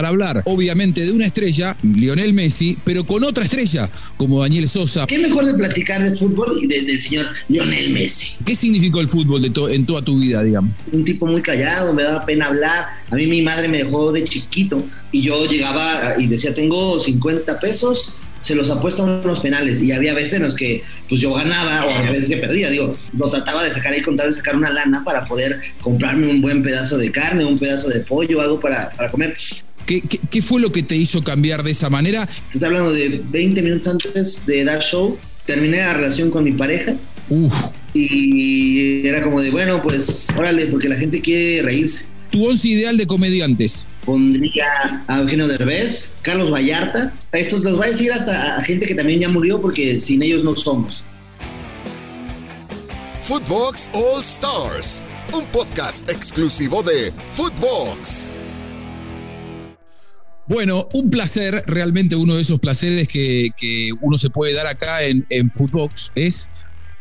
para hablar, obviamente, de una estrella, Lionel Messi, pero con otra estrella, como Daniel Sosa. ¿Qué mejor de platicar de fútbol y del señor Lionel Messi? ¿Qué significó el fútbol de en toda tu vida, digamos? Un tipo muy callado, me daba pena hablar. A mí mi madre me dejó de chiquito y yo llegaba y decía, tengo 50 pesos se los apuesta unos penales y había veces en los que pues yo ganaba o había veces que perdía, digo, lo trataba de sacar ahí contar de sacar una lana para poder comprarme un buen pedazo de carne, un pedazo de pollo, algo para, para comer. ¿Qué, ¿Qué, fue lo que te hizo cambiar de esa manera? Estoy hablando de 20 minutos antes de dar show, terminé la relación con mi pareja. Uf. Y era como de, bueno, pues órale, porque la gente quiere reírse tu once ideal de comediantes. Pondría a Eugenio Derbez, Carlos Vallarta. A estos los voy a decir hasta a gente que también ya murió porque sin ellos no somos. Footbox All Stars, un podcast exclusivo de Footbox. Bueno, un placer, realmente uno de esos placeres que, uno se puede dar acá en, en Footbox es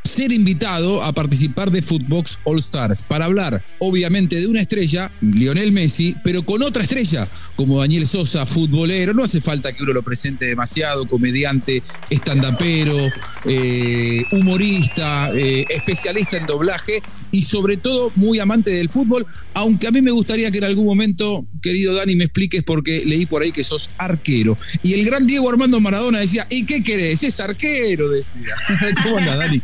ser invitado a participar de Footbox All Stars para hablar, obviamente, de una estrella, Lionel Messi, pero con otra estrella, como Daniel Sosa, futbolero. No hace falta que uno lo presente demasiado, comediante, estandapero, eh, humorista, eh, especialista en doblaje y sobre todo muy amante del fútbol, aunque a mí me gustaría que en algún momento, querido Dani, me expliques porque leí por ahí que sos arquero. Y el gran Diego Armando Maradona decía, ¿y qué querés? Es arquero, decía. ¿Cómo anda, Dani?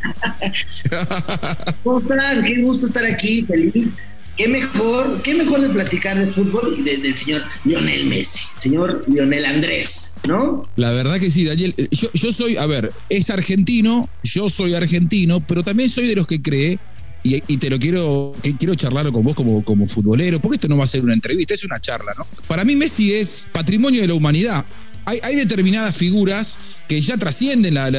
¿Cómo están? Qué gusto estar aquí, feliz. Qué mejor, qué mejor de platicar de fútbol y del señor Lionel Messi, señor Lionel Andrés, ¿no? La verdad que sí, Daniel. Eh, yo, yo soy, a ver, es argentino, yo soy argentino, pero también soy de los que cree y, te lo quiero, quiero charlar con vos como, como futbolero, porque esto no va a ser una entrevista, es una charla, ¿no? Para mí Messi es patrimonio de la humanidad hay, determinadas figuras que ya trascienden la,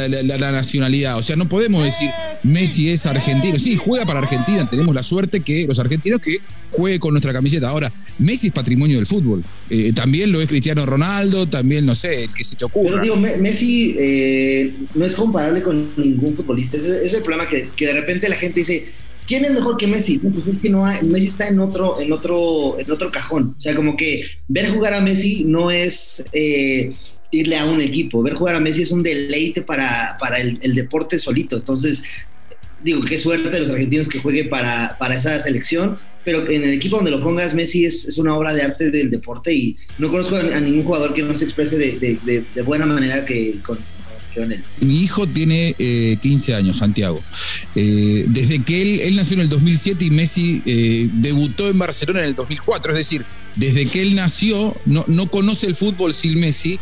nacionalidad. O sea, no podemos decir Messi es argentino. Sí, juega para Argentina. Tenemos la suerte que los argentinos que juegue con nuestra camiseta. Ahora, Messi es patrimonio del fútbol. Eh, también lo es Cristiano Ronaldo, también, no sé, el que se te ocurra. Pero digo, Messi eh, no es comparable con ningún futbolista. Ese, es el problema que, que de repente la gente dice ¿Quién es mejor que Messi? pues es que no hay, Messi está en otro, en otro, en otro cajón. O sea, como que ver jugar a Messi no es eh, irle a un equipo. Ver jugar a Messi es un deleite para, para el, deporte solito. Entonces, digo, qué suerte de los argentinos que juegue para, para esa selección. Pero en el equipo donde lo pongas, Messi es, una obra de arte del deporte y no conozco a, ningún jugador que no se exprese de, de buena manera que con, mi hijo tiene 15 eh, años, Santiago. Eh, desde que él, él, nació en el 2007 y Messi eh, debutó en Barcelona en el 2004, es decir, desde que él nació no, no conoce el fútbol sin Messi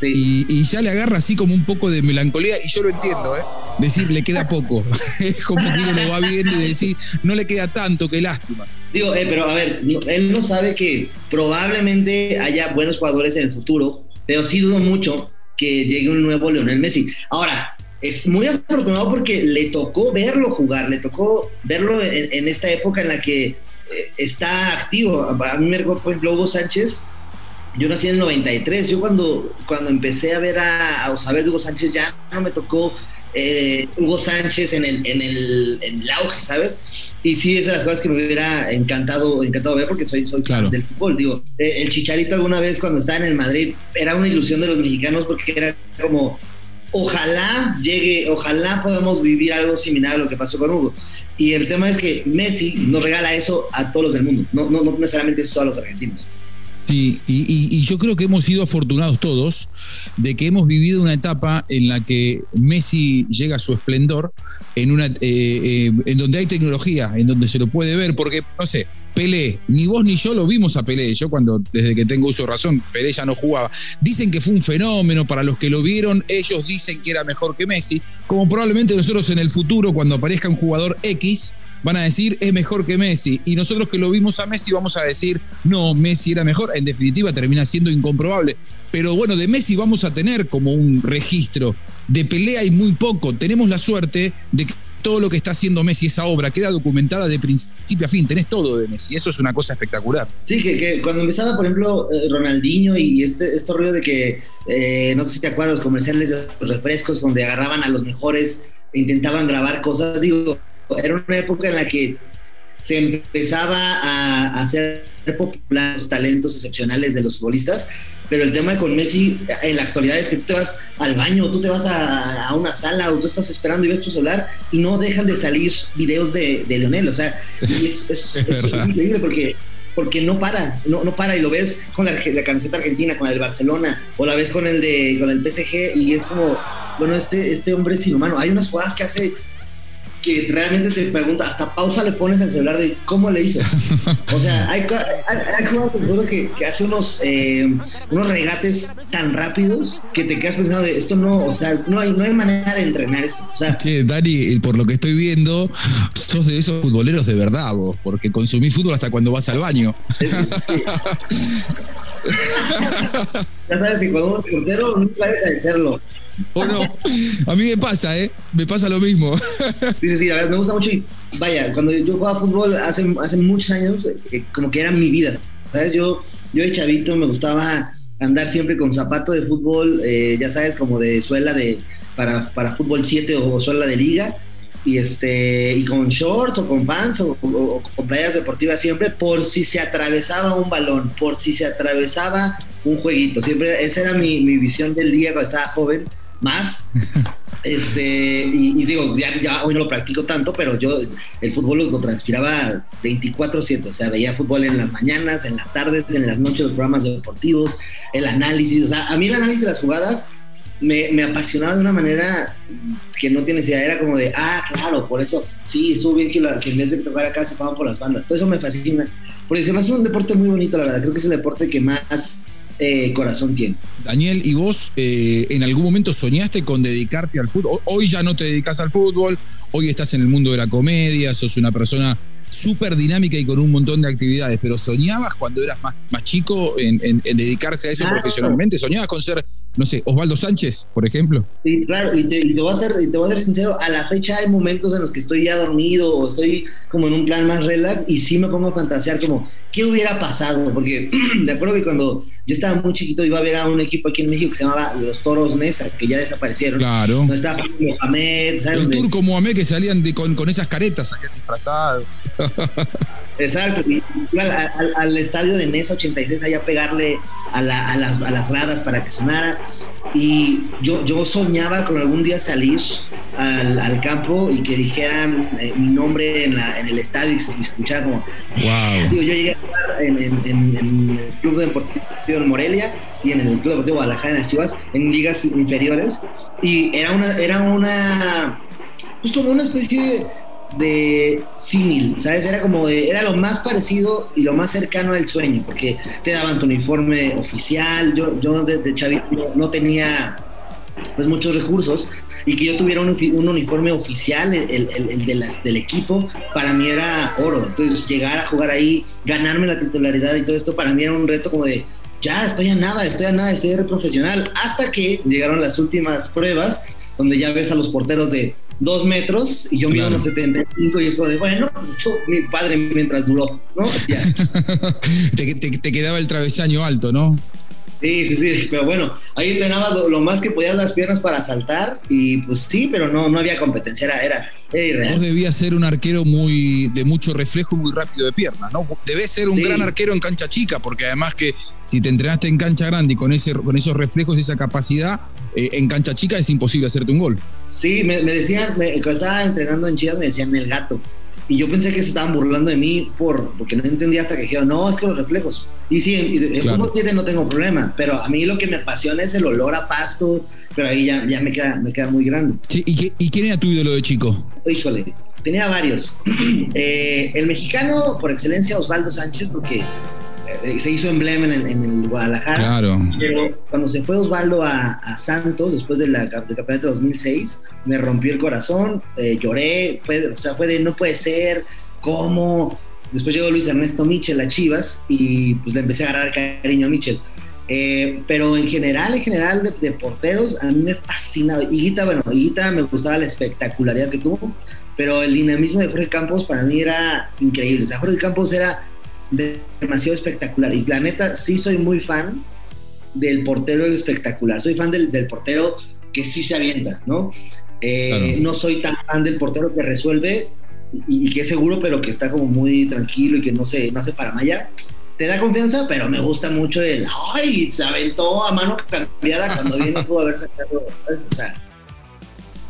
y, ya le agarra así como un poco de melancolía, y yo lo entiendo, ¿eh? Decir, le queda poco. es como que uno lo va viendo y decir, no le queda tanto, qué lástima. Digo, pero a ver, él no sabe que probablemente haya buenos jugadores en el futuro, pero sí dudo mucho que llegue un nuevo Leonel Messi. Ahora, es muy afortunado porque le tocó verlo jugar, le tocó verlo en, esta época en la que eh, está activo. A mí me por ejemplo, Hugo Sánchez. Yo nací en el 93. Yo cuando, cuando empecé a ver a, a de Hugo Sánchez ya no me tocó eh, Hugo Sánchez en el, en, el, en el auge, ¿sabes? Y sí, es de las cosas que me hubiera encantado, encantado ver porque soy, soy claro. del fútbol. Digo, eh, el Chicharito alguna vez cuando estaba en el Madrid era una ilusión de los mexicanos porque era como, ojalá llegue, ojalá podamos vivir algo similar a lo que pasó con Hugo. Y el tema es que Messi nos regala eso a todos los del mundo, no, no, no necesariamente solo a los argentinos. Sí, y, yo creo que hemos sido afortunados todos de que hemos vivido una etapa en la que Messi llega a su esplendor, en, una, eh, eh, en donde hay tecnología, en donde se lo puede ver, porque, no sé, Pelé, ni vos ni yo lo vimos a Pelé. Yo cuando, desde que tengo uso de razón, Pelé ya no jugaba. Dicen que fue un fenómeno, para los que lo vieron, ellos dicen que era mejor que Messi, como probablemente nosotros en el futuro, cuando aparezca un jugador X, van a decir es mejor que Messi. Y nosotros que lo vimos a Messi vamos a decir, no, Messi era mejor. En definitiva, termina siendo incomprobable. Pero bueno, de Messi vamos a tener como un registro. De pelea hay muy poco. Tenemos la suerte de que todo lo que está haciendo Messi, esa obra, queda documentada de principio a fin, tenés todo de Messi, eso es una cosa espectacular. Sí, que, cuando empezaba, por ejemplo, eh, Ronaldinho y este, este ruido de que, eh, no sé si te acuerdas, los comerciales de los refrescos donde agarraban a los mejores e intentaban grabar cosas, digo, era una época en la que se empezaba a hacer popular los talentos excepcionales de los futbolistas, pero el tema con Messi en la actualidad es que tú te vas al baño, tú te vas a, una sala o tú estás esperando y ves tu celular y no dejan de salir videos de, de Leonel, o sea, es, increíble porque porque no para, no, no para y lo ves con la, la, camiseta argentina, con el Barcelona, o la ves con el de con el PSG y es como, bueno, este, este hombre es inhumano. Hay unas jugadas que hace que realmente te pregunta, hasta pausa le pones al celular de cómo le hizo. O sea, hay, hay, jugadores que, que hace unos, eh, unos regates tan rápidos que te quedas pensando de esto no, o sea, no hay, no hay manera de entrenar eso. O sea, Dani, por lo que estoy viendo, sos de esos futboleros de verdad vos, porque consumís fútbol hasta cuando vas al baño. ya sabes que cuando uno es portero nunca deja de serlo. ¿O no? A mí me pasa, ¿eh? Me pasa lo mismo. Sí, sí, sí, a ver, me gusta mucho. Vaya, cuando yo jugaba fútbol hace, hace muchos años, eh, como que era mi vida. ¿Sabes? Yo, yo de chavito me gustaba andar siempre con zapato de fútbol, eh, ya sabes, como de suela de para, para fútbol 7 o, suela de liga. Y, este, y con shorts o con pants o, con playas deportivas siempre, por si se atravesaba un balón, por si se atravesaba un jueguito. Siempre, esa era mi, mi visión del día cuando estaba joven más. Este, y, digo, ya, hoy no lo practico tanto, pero yo el fútbol lo, transpiraba 24-7, o sea, veía fútbol en las mañanas, en las tardes, en las noches, los programas deportivos, el análisis, o sea, a mí el análisis de las jugadas me, me apasionaba de una manera que no tiene idea, era como de, ah, claro, por eso, sí, estuvo bien que, que en vez de tocar acá se pagan por las bandas, todo eso me fascina, porque se me hace un deporte muy bonito, la verdad, creo que es el deporte que más eh, corazón tiene. Daniel, ¿y vos eh, en algún momento soñaste con dedicarte al fútbol? Hoy ya no te dedicas al fútbol, hoy estás en el mundo de la comedia, sos una persona súper dinámica y con un montón de actividades, pero ¿soñabas cuando eras más, más chico en, dedicarse a eso profesionalmente? ¿Soñabas con ser, no sé, Osvaldo Sánchez, por ejemplo? Sí, claro, y te, voy a ser, te voy a ser sincero, a la fecha hay momentos en los que estoy ya dormido o estoy como en un plan más relax y sí me pongo a fantasear como, ¿qué hubiera pasado? Porque de acuerdo que cuando yo estaba muy chiquito, iba a ver a un equipo aquí en México que se llamaba Los Toros Nesa, que ya desaparecieron. Claro. No estaba Mohamed, ¿sabes? El turco Mohamed que salían con, con esas caretas acá disfrazados. Exacto, y iba al, estadio de Nesa 86 allá a pegarle a, las, a las gradas para que sonara. Y yo, yo soñaba con algún día salir al, campo y que dijeran eh, mi nombre en, el estadio y se escuchara como. Wow. yo llegué a jugar en, el Club Deportivo de Morelia y en el Club Deportivo Guadalajara en las Chivas, en ligas inferiores. Y era una. Era una pues como una especie de de símil, ¿sabes? Era como de, era lo más parecido y lo más cercano al sueño, porque te daban tu uniforme oficial, yo, yo de, chavito no tenía pues muchos recursos y que yo tuviera un, uniforme oficial, el, de las, del equipo, para mí era oro. Entonces llegar a jugar ahí, ganarme la titularidad y todo esto, para mí era un reto como de, ya estoy a nada, estoy a nada de ser profesional, hasta que llegaron las últimas pruebas, donde ya ves a los porteros de dos metros y yo mido unos 75 y es como de, bueno, pues eso mi padre mientras duró, ¿no? te, quedaba el travesaño alto, ¿no? Sí, sí, sí, pero bueno, ahí entrenaba lo, más que podías las piernas para saltar y pues sí, pero no, no había competencia, era, era, Vos debías ser un arquero muy de mucho reflejo muy rápido de piernas, ¿no? Debes ser un gran arquero en cancha chica, porque además que si te entrenaste en cancha grande y con, ese, con esos reflejos y esa capacidad, eh, en cancha chica es imposible hacerte un gol. Sí, me, decían, cuando estaba entrenando en Chivas me decían el gato. Y yo pensé que se estaban burlando de mí por, porque no entendía hasta que dijeron, no, es que los reflejos. Y sí, en, fútbol no tengo problema, pero a mí lo que me apasiona es el olor a pasto, pero ahí ya, ya me, queda, me queda muy grande. ¿y, ¿y, quién era tu ídolo de chico? Híjole, tenía varios. Eh, el mexicano por excelencia, Osvaldo Sánchez, porque se hizo emblema en el, en el, Guadalajara. Claro. Pero cuando se fue Osvaldo a, a Santos, después de la, del campeonato de 2006, me rompió el corazón, eh, lloré, fue, o sea, fue de no puede ser, ¿cómo? Después llegó Luis Ernesto Michel a Chivas y pues le empecé a agarrar cariño a Michel. Eh, pero en general, en general de, porteros, a mí me fascina. Higuita, bueno, Higuita me gustaba la espectacularidad que tuvo, pero el dinamismo de Jorge Campos para mí era increíble. O sea, Jorge Campos era demasiado espectacular. Y la neta, sí soy muy fan del portero espectacular. Soy fan del, portero que sí se avienta, ¿no? Eh, no soy tan fan del portero que resuelve y, que es seguro, pero que está como muy tranquilo y que no se no hace para maya. te da confianza, pero me gusta mucho el, ay, se aventó a mano cambiada cuando viene pudo haber sacado, o sea,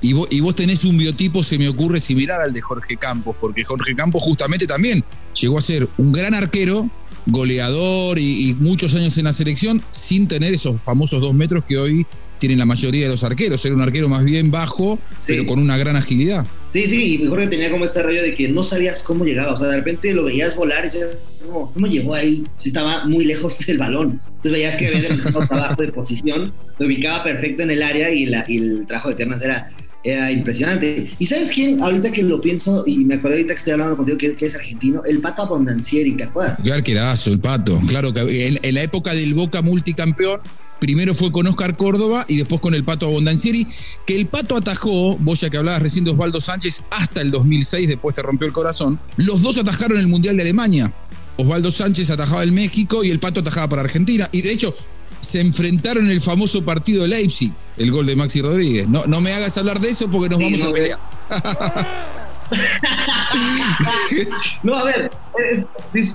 y vos, y vos, tenés un biotipo, se me ocurre, similar al de Jorge Campos, porque Jorge Campos justamente también llegó a ser un gran arquero, goleador y, muchos años en la selección sin tener esos famosos dos metros que hoy tienen la mayoría de los arqueros. Era un arquero más bien bajo, pero con una gran agilidad. Sí, sí, y mejor que tenía como este rollo de que no sabías cómo llegaba. O sea, de repente lo veías volar y decías, ¿cómo, llegó ahí? Si estaba muy lejos del balón. Entonces veías que había empezado trabajo de posición, se ubicaba perfecto en el área y, la, y el trabajo de piernas era era impresionante. ¿Y sabes quién? Ahorita que lo pienso, y me acuerdo ahorita que estoy hablando contigo, que, es argentino, el Pato Abondancieri, ¿te acuerdas? Qué arquerazo, el Pato. Claro que en, la época del Boca multicampeón, primero fue con Oscar Córdoba y después con el Pato Abondancieri, que el Pato atajó, vos ya que hablabas recién de Osvaldo Sánchez, hasta el 2006, después te rompió el corazón. Los dos atajaron el Mundial de Alemania. Osvaldo Sánchez atajaba el México y el Pato atajaba para Argentina. Y de hecho, se enfrentaron en el famoso partido de Leipzig, el gol de Maxi Rodríguez. No, no me hagas hablar de eso porque nos vamos a pelear. no, a ver,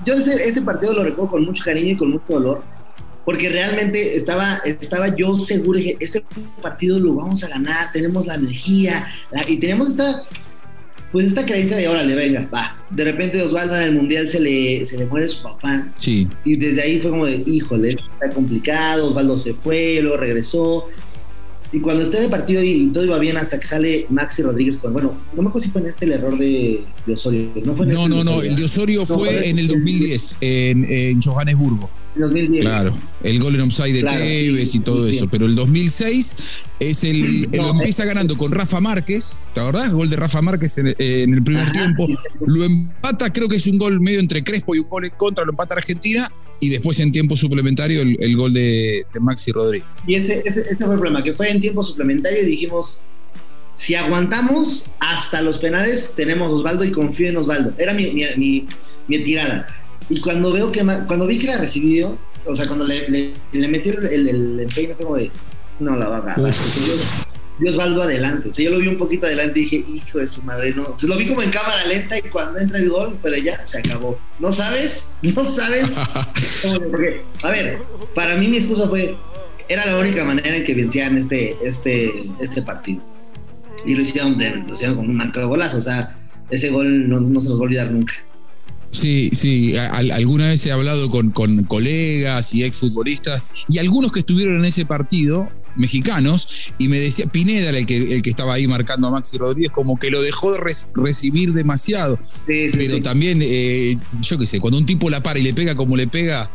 yo ese, partido lo recuerdo con mucho cariño y con mucho dolor, porque realmente estaba, estaba yo seguro que este partido lo vamos a ganar, tenemos la energía y tenemos esta pues esta creencia de órale, venga, va. De repente Osvaldo en el mundial se le, se le muere su papá. Sí. Y desde ahí fue como de, híjole, está complicado, Osvaldo se fue, luego regresó. Y cuando está en el partido y todo iba bien hasta que sale Maxi Rodríguez con, bueno, no me acuerdo si fue en este el error de, Osorio. No, fue no, este no, no, el de Osorio fue en el 2010, en, en Johannesburgo. 2010. Claro, el gol en offside de Tevez y todo eso. Pero el 2006 es el, lo empieza ganando con Rafa Márquez, ¿la verdad? Gol de Rafa Márquez en, el primer tiempo. Lo empata, creo que es un gol medio entre Crespo y un gol en contra, lo empata Argentina. Y después en tiempo suplementario el, gol de, Maxi Rodríguez. Y ese, ese, fue el problema, que fue en tiempo suplementario y dijimos, si aguantamos hasta los penales, tenemos Osvaldo y confío en Osvaldo. Era mi, mi, mi tirada y cuando veo que cuando vi que la recibió, o sea, cuando le, le, metí el, el, el empeine, como de, no la va a agarrar. Yo, Osvaldo adelante. O sea, yo lo vi un poquito adelante y dije, hijo de su madre, no. Lo vi como en cámara lenta y cuando entra el gol, pero ya se acabó. ¿No sabes? ¿No sabes? Porque, a ver, para mí mi excusa fue, era la única manera en que vencían este, este, este partido. Y lo hicieron, lo hicieron con un marco golazo. O sea, ese gol no, no se nos va a olvidar nunca. Sí, sí, alguna vez he hablado con, colegas y exfutbolistas y algunos que estuvieron en ese partido, mexicanos, y me decía, Pineda era el que, el que estaba ahí marcando a Maxi Rodríguez, como que lo dejó de recibir demasiado. Pero también, eh, yo qué sé, cuando un tipo la para y le pega como le pega,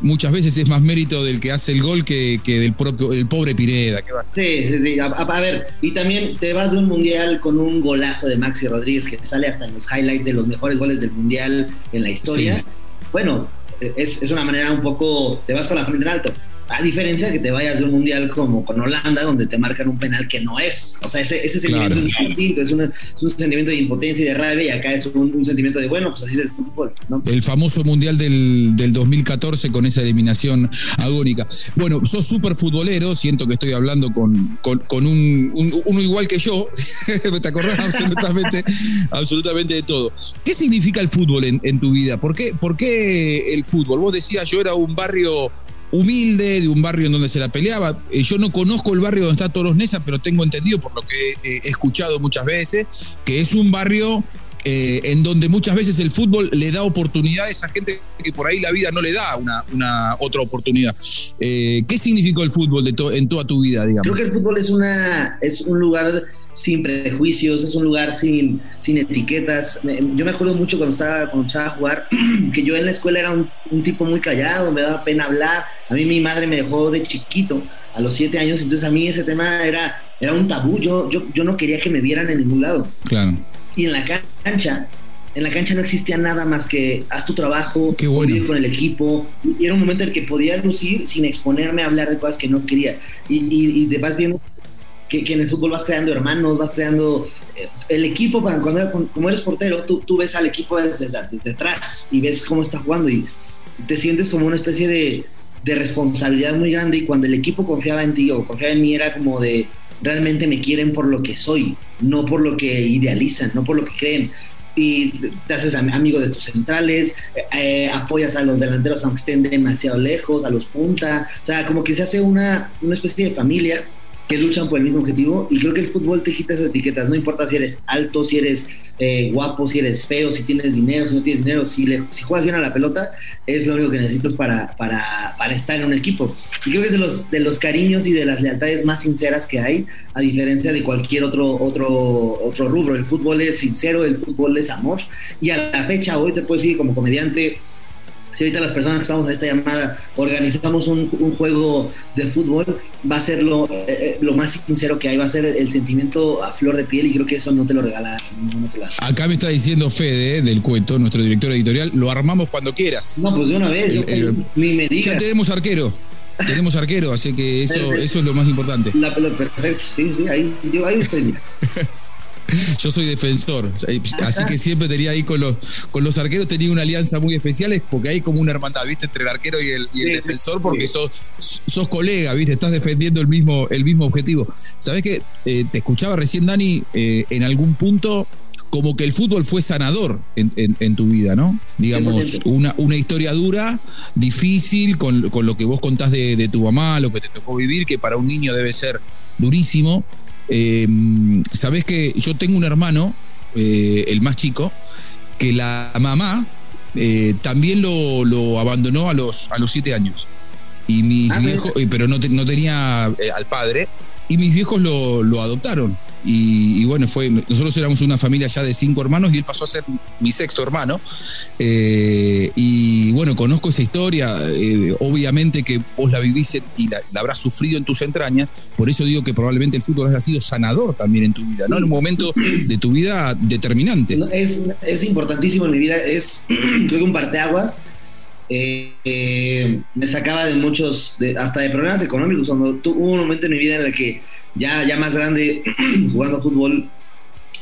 muchas veces es más mérito del que hace el gol que, del propio el pobre Pineda. ¿Qué va a Sí, sí, sí. A, ver, y también te vas de un mundial con un golazo de Maxi Rodríguez que sale hasta en los highlights de los mejores goles del mundial en la historia. Bueno, es, es, una manera un poco. Te vas con la frente en alto. A diferencia de que te vayas de un mundial como con Holanda, donde te marcan un penal que no es. O sea, ese, ese sentimiento es distinto, es, es, un sentimiento de impotencia y de rabia, y acá es un, sentimiento de, bueno, pues así es el fútbol. ¿no? El famoso mundial del, del 2014 con esa eliminación agónica. Bueno, sos súper futbolero, siento que estoy hablando con, con, un, uno igual que yo, te acordás absolutamente, absolutamente de todo. ¿Qué significa el fútbol en, en tu vida? ¿Por qué, ¿Por qué el fútbol? Vos decías, yo era un barrio humilde, de un barrio en donde se la peleaba. Eh, yo no conozco el barrio donde está Toros Nesa, pero tengo entendido por lo que he escuchado muchas veces, que es un barrio eh, en donde muchas veces el fútbol le da oportunidades a gente que por ahí la vida no le da una, otra oportunidad. Eh, ¿Qué significó el fútbol de en toda tu vida, digamos? Creo que el fútbol es, una, es un lugar sin prejuicios, es un lugar sin, sin etiquetas. Yo me acuerdo mucho cuando estaba, cuando estaba a jugar, que yo en la escuela era un, tipo muy callado, me daba pena hablar. A mí mi madre me dejó de chiquito, a los siete años, entonces a mí ese tema era, era un tabú. Yo, yo, yo no quería que me vieran en ningún lado. Claro. Y en la cancha, en la cancha no existía nada más que haz tu trabajo, Qué bueno. con el equipo. Y era un momento en el que podía lucir sin exponerme a hablar de cosas que no quería. Y, y, y vas viendo que, en el fútbol vas creando hermanos, vas creando eh, el equipo, para cuando, como eres portero, tú, tú ves al equipo desde, desde, atrás y ves cómo está jugando y te sientes como una especie de, de responsabilidad muy grande y cuando el equipo confiaba en ti o confiaba en mí era como de realmente me quieren por lo que soy, no por lo que idealizan, no por lo que creen. y te haces amigo de tus centrales, eh, apoyas a los delanteros aunque estén demasiado lejos, a los punta, o sea, como que se hace una, una especie de familia que luchan por el mismo objetivo y creo que el fútbol te quita esas etiquetas, no importa si eres alto, si eres eh, guapo, si eres feo, si tienes dinero, si no tienes dinero, si, si juegas bien a la pelota, es lo único que necesitas para, para, para, estar en un equipo. Y creo que es de los, de los cariños y de las lealtades más sinceras que hay, a diferencia de cualquier otro, otro, otro rubro. El fútbol es sincero, el fútbol es amor y a la fecha hoy te puedo decir como comediante si ahorita las personas que estamos en esta llamada organizamos un, juego de fútbol, va a ser lo, eh, eh, lo, más sincero que hay, va a ser el sentimiento a flor de piel y creo que eso no te lo regala ningún otro lado. Acá me está diciendo Fede del cuento, nuestro director editorial, lo armamos cuando quieras. No, pues de una vez, ni me digas. Ya tenemos arquero. Tenemos arquero, así que eso, eso es lo más importante. La, perfecto, sí, sí, ahí, yo, ahí estoy. Yo soy defensor, así que siempre tenía ahí con los, con los arqueros, tenía una alianza muy especial, porque hay como una hermandad, ¿viste? Entre el arquero y el, defensor, porque sos, sos colega, ¿viste? Estás defendiendo el mismo, el mismo objetivo. Sabes que eh, te escuchaba recién, Dani, eh, en algún punto como que el fútbol fue sanador en, tu vida, ¿no? Digamos, una, una, historia dura, difícil, con, lo que vos contás de, de, tu mamá, lo que te tocó vivir, que para un niño debe ser durísimo. Eh, Sabes que yo tengo un hermano, eh, el más chico, que la mamá eh, también lo, abandonó a los, a los siete años. Y mis ah, viejos, eh, pero no, no tenía al padre, y mis viejos lo, lo adoptaron. Y, bueno, fue, nosotros éramos una familia ya de cinco hermanos y él pasó a ser mi sexto hermano. Eh, y bueno, conozco esa historia, eh, obviamente que vos la vivís y la, habrás sufrido en tus entrañas, por eso digo que probablemente el fútbol haya sido sanador también en tu vida, ¿no? En un momento de tu vida determinante. Es, es importantísimo en mi vida, es creo que un parteaguas. Eh, me sacaba de muchos, hasta de problemas económicos, cuando hubo un momento en mi vida en el que ya, ya más grande, jugando fútbol,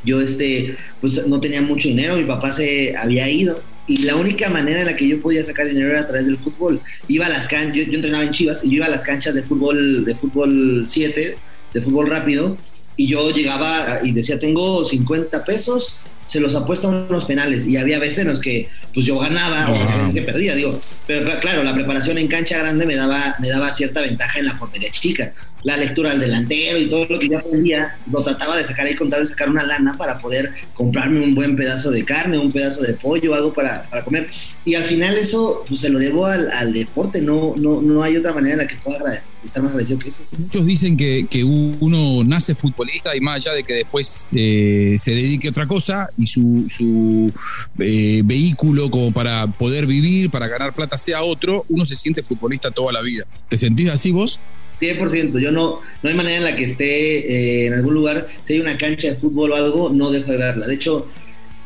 yo este, pues no tenía mucho dinero, mi papá se había ido y la única manera en la que yo podía sacar dinero era a través del fútbol. Iba a las canchas, yo, entrenaba en Chivas y yo iba a las canchas de fútbol, de fútbol 7, de fútbol rápido, y yo llegaba y decía, tengo 50 pesos, se los apuesta unos penales. Y había veces en los que pues yo ganaba o veces que perdía, digo. Pero claro, la preparación en cancha grande me daba, me daba cierta ventaja en la portería chica la lectura del delantero y todo lo que yo aprendía, lo trataba de sacar ahí con tal de sacar una lana para poder comprarme un buen pedazo de carne, un pedazo de pollo, algo para, para comer. Y al final eso pues, se lo debo al, al, deporte, no, no, no hay otra manera en la que pueda estar más agradecido que eso. Muchos dicen que, que uno nace futbolista y más allá de que después eh, se dedique a otra cosa y su, su eh, vehículo como para poder vivir, para ganar plata sea otro, uno se siente futbolista toda la vida. ¿Te sentís así vos? 100%. Yo no, no hay manera en la que esté eh, en algún lugar, si hay una cancha de fútbol o algo, no dejo de verla. De hecho,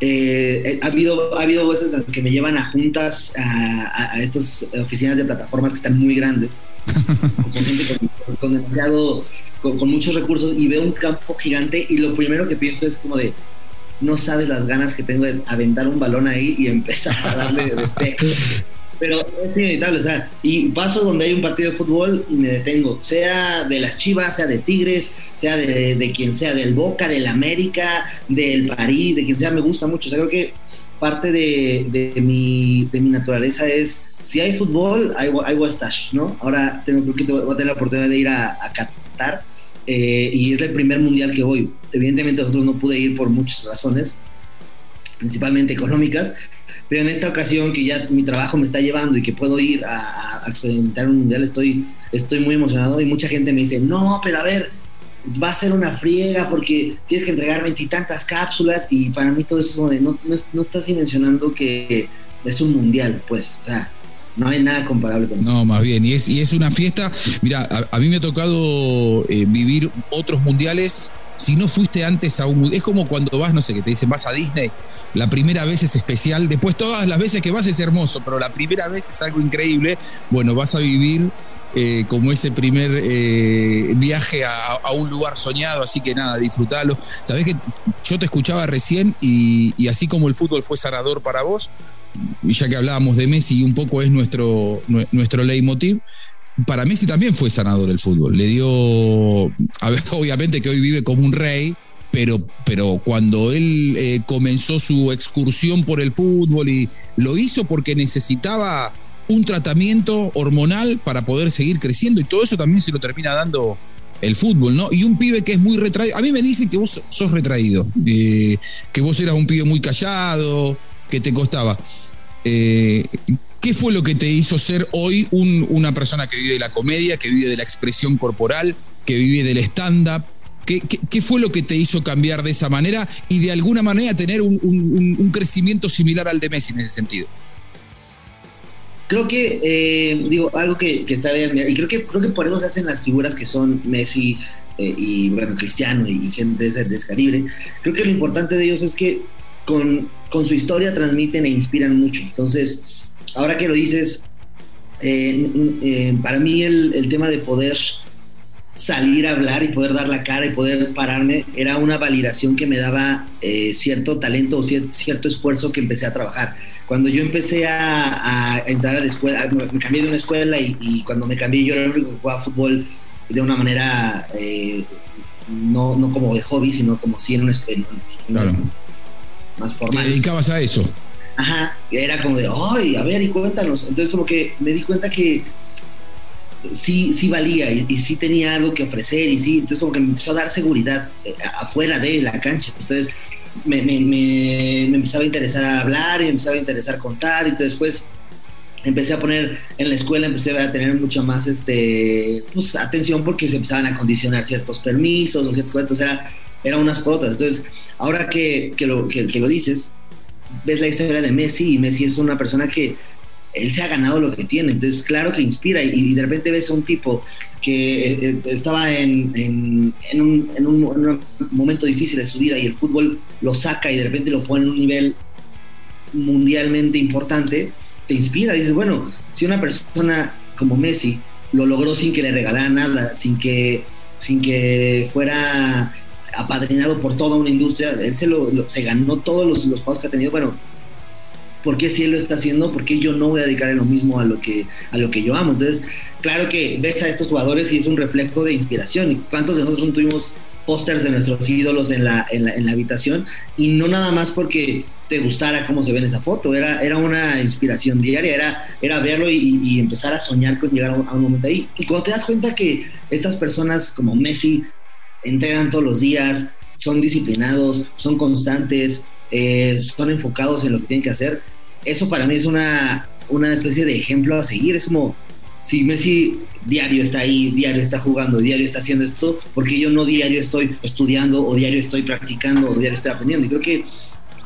eh, ha, habido, ha habido veces en que me llevan a juntas a, estas oficinas de plataformas que están muy grandes, con gente con, con, con, muchos recursos, y veo un campo gigante y lo primero que pienso es como de, no sabes las ganas que tengo de aventar un balón ahí y empezar a darle respeto pero es inevitable, o sea, y paso donde hay un partido de fútbol y me detengo, sea de las Chivas, sea de Tigres, sea de, quien sea, del Boca, del América, del París, de quien sea, me gusta mucho, o sea, creo que parte de, mi, de mi naturaleza es, si hay fútbol, hay, hay ¿no? Ahora tengo, creo que voy a tener la oportunidad de ir a, a Qatar eh, y es el primer mundial que voy. Evidentemente nosotros no pude ir por muchas razones, principalmente económicas, pero en esta ocasión que ya mi trabajo me está llevando y que puedo ir a, experimentar un mundial, estoy, estoy muy emocionado y mucha gente me dice, no, pero a ver, va a ser una friega porque tienes que entregar veintitantas cápsulas y para mí todo eso no, no, estás dimensionando que es un mundial, pues, o sea, no hay nada comparable con eso. No, más bien, y es, y es una fiesta, mira, a, mí me ha tocado eh, vivir otros mundiales si no fuiste antes a un... Es como cuando vas, no sé, que te dicen, vas a Disney, la primera vez es especial, después todas las veces que vas es hermoso, pero la primera vez es algo increíble, bueno, vas a vivir eh, como ese primer eh, viaje a, un lugar soñado, así que nada, disfrutalo. Sabés que yo te escuchaba recién y, y, así como el fútbol fue sanador para vos, ya que hablábamos de Messi un poco es nuestro, nuestro leitmotiv, para Messi también fue sanador el fútbol. Le dio, a ver, obviamente que hoy vive como un rey, pero, pero cuando él eh, comenzó su excursión por el fútbol y lo hizo porque necesitaba un tratamiento hormonal para poder seguir creciendo y todo eso también se lo termina dando el fútbol, ¿no? Y un pibe que es muy retraído. A mí me dicen que vos sos retraído, eh, que vos eras un pibe muy callado, que te costaba. Eh, ¿Qué fue lo que te hizo ser hoy una persona que vive de la comedia, que vive de la expresión corporal, que vive del stand-up? ¿Qué, fue lo que te hizo cambiar de esa manera y de alguna manera tener un, crecimiento similar al de Messi en ese sentido? Creo que, eh, digo, algo que, está bien, y creo que, creo que por eso se hacen las figuras que son Messi eh, y, bueno, Cristiano y, gente de ese, de calibre. Creo que lo importante de ellos es que con, con su historia transmiten e inspiran mucho. Entonces, ahora que lo dices, eh, para mí el, el tema de poder salir a hablar y poder dar la cara y poder pararme era una validación que me daba eh, cierto talento o cierto esfuerzo que empecé a trabajar. Cuando yo empecé a, entrar a la escuela, me cambié de una escuela y, cuando me cambié yo era el único que jugaba fútbol de una manera eh, no, no, como de hobby, sino como si en una escuela más formal. ¿Te dedicabas a eso? Ajá, era como de, ay, a ver, y cuéntanos. Entonces como que me di cuenta que sí, sí valía y, sí tenía algo que ofrecer y sí, entonces como que me empezó a dar seguridad eh, afuera de la cancha. Entonces me, me, me, empezaba a interesar a hablar y me empezaba a interesar contar y después empecé a poner en la escuela, empecé a tener mucha más este, pues, atención porque se empezaban a condicionar ciertos permisos o ciertas cosas, o sea, eran unas por otras. Entonces, ahora que, que, lo, que, que lo dices, ves la historia de Messi y Messi es una persona que él se ha ganado lo que tiene, entonces claro que inspira y, de repente ves a un tipo que eh, eh, estaba en, en, un, momento difícil de su vida y el fútbol lo saca y de repente lo pone en un nivel mundialmente importante, te inspira, dices, bueno, si una persona como Messi lo logró sin que le regalara nada, sin que, sin que fuera apadrinado por toda una industria, él se, lo, se ganó todos los, los pagos que ha tenido, bueno, ¿por qué si él lo está haciendo? ¿Por qué yo no voy a dedicar lo mismo a lo que, a lo que yo amo? Entonces, claro que ves a estos jugadores y es un reflejo de inspiración. ¿Y cuántos de nosotros no tuvimos pósters de nuestros ídolos en la, en la, habitación? Y no nada más porque te gustara cómo se ve en esa foto, era, era una inspiración diaria, era, era verlo y, empezar a soñar con llegar a un, momento ahí. Y cuando te das cuenta que estas personas como Messi entregan todos los días, son disciplinados, son constantes, eh, son enfocados en lo que tienen que hacer, eso para mí es una, una especie de ejemplo a seguir. Es como si Messi diario está ahí, diario está jugando, diario está haciendo esto, porque yo no diario estoy estudiando o diario estoy practicando o diario estoy aprendiendo. Y creo que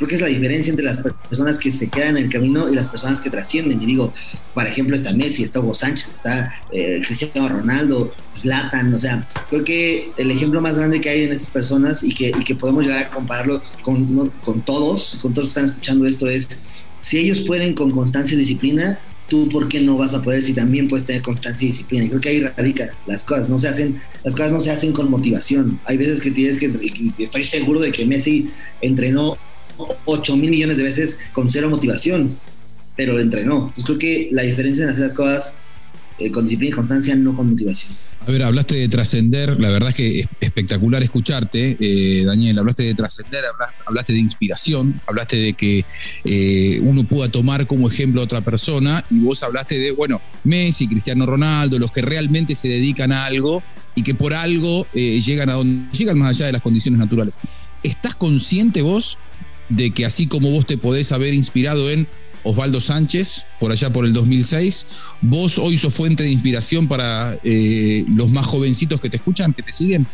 creo que es la diferencia entre las personas que se quedan en el camino y las personas que trascienden. Y digo, por ejemplo, está Messi, está Hugo Sánchez, está eh, Cristiano Ronaldo, Zlatan, o sea, creo que el ejemplo más grande que hay en estas personas y que, y que podemos llegar a compararlo con, con todos, con todos que están escuchando esto es si ellos pueden con constancia y disciplina, tú por qué no vas a poder si también puedes tener constancia y disciplina. Creo que ahí radica las cosas. No se hacen, las cosas no se hacen con motivación. Hay veces que tienes que, y estoy seguro de que Messi entrenó 8 mil millones de veces con cero motivación, pero lo entrenó. Entonces creo que la diferencia en hacer las cosas eh, con disciplina y constancia, no con motivación. A ver, hablaste de trascender, la verdad es que es espectacular escucharte, eh, Daniel, hablaste de trascender, hablaste, de inspiración, hablaste de que eh, uno pueda tomar como ejemplo a otra persona y vos hablaste de, bueno, Messi, Cristiano Ronaldo, los que realmente se dedican a algo y que por algo llegan a donde llegan más allá de las condiciones naturales. ¿Estás consciente vos de que así como vos te podés haber inspirado en Osvaldo Sánchez, por allá por el 2006. ¿Vos hoy sos fuente de inspiración para eh, los más jovencitos que te escuchan, que te siguen?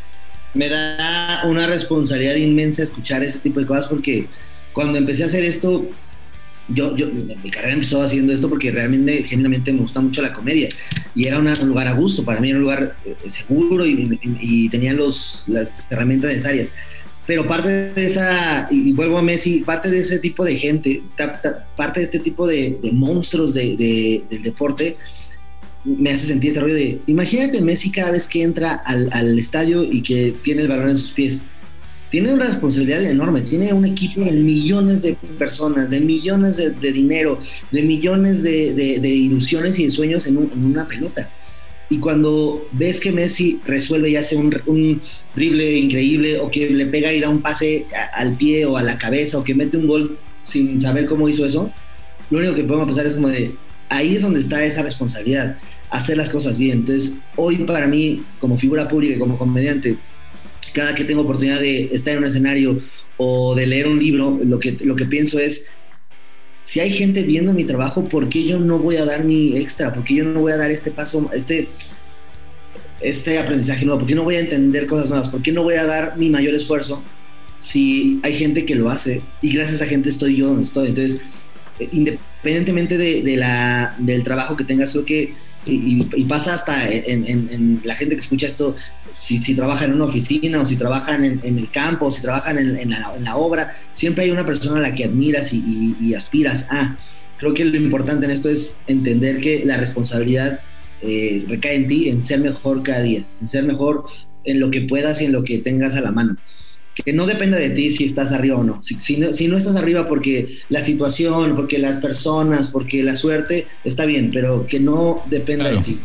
Me da una responsabilidad inmensa escuchar ese tipo de cosas porque cuando empecé a hacer esto, yo, yo mi carrera empezó haciendo esto porque realmente, genuinamente me gusta mucho la comedia y era un lugar a gusto, para mí era un lugar eh, seguro y, y tenía los, las herramientas necesarias pero parte de esa, y vuelvo a Messi, parte de ese tipo de gente, parte de este tipo de, monstruos de, del deporte, me hace sentir este rollo de, imagínate Messi cada vez que entra al, al, estadio y que tiene el balón en sus pies. Tiene una responsabilidad enorme, tiene un equipo de millones de personas, de millones de, dinero, de millones de, ilusiones y de sueños en, en una pelota Y cuando ves que Messi resuelve y hace un, un drible increíble o que le pega ir a un pase al pie o a la cabeza o que mete un gol sin saber cómo hizo eso, lo único que podemos pensar es como de, ahí es donde está esa responsabilidad, hacer las cosas bien. Entonces, hoy para mí, como figura pública y como comediante, cada que tengo oportunidad de estar en un escenario o de leer un libro, lo que, lo que pienso es, si hay gente viendo mi trabajo, ¿por qué yo no voy a dar mi extra? ¿Por qué yo no voy a dar este paso, este, este aprendizaje nuevo? ¿Por qué no voy a entender cosas nuevas? ¿Por qué no voy a dar mi mayor esfuerzo si hay gente que lo hace y gracias a gente estoy yo donde estoy? Entonces, independientemente de, la, del trabajo que tengas, creo que, y, pasa hasta en, la gente que escucha esto, si, si trabajan en una oficina o si trabajan en, el campo o si trabajan en, la, obra, siempre hay una persona a la que admiras y, aspiras a. Creo que lo importante en esto es entender que la responsabilidad eh, recae en ti, en ser mejor cada día, en ser mejor en lo que puedas y en lo que tengas a la mano que no dependa de ti si estás arriba o no. Si, no. si, no. estás arriba porque la situación, porque las personas, porque la suerte, está bien, pero que no dependa de ti.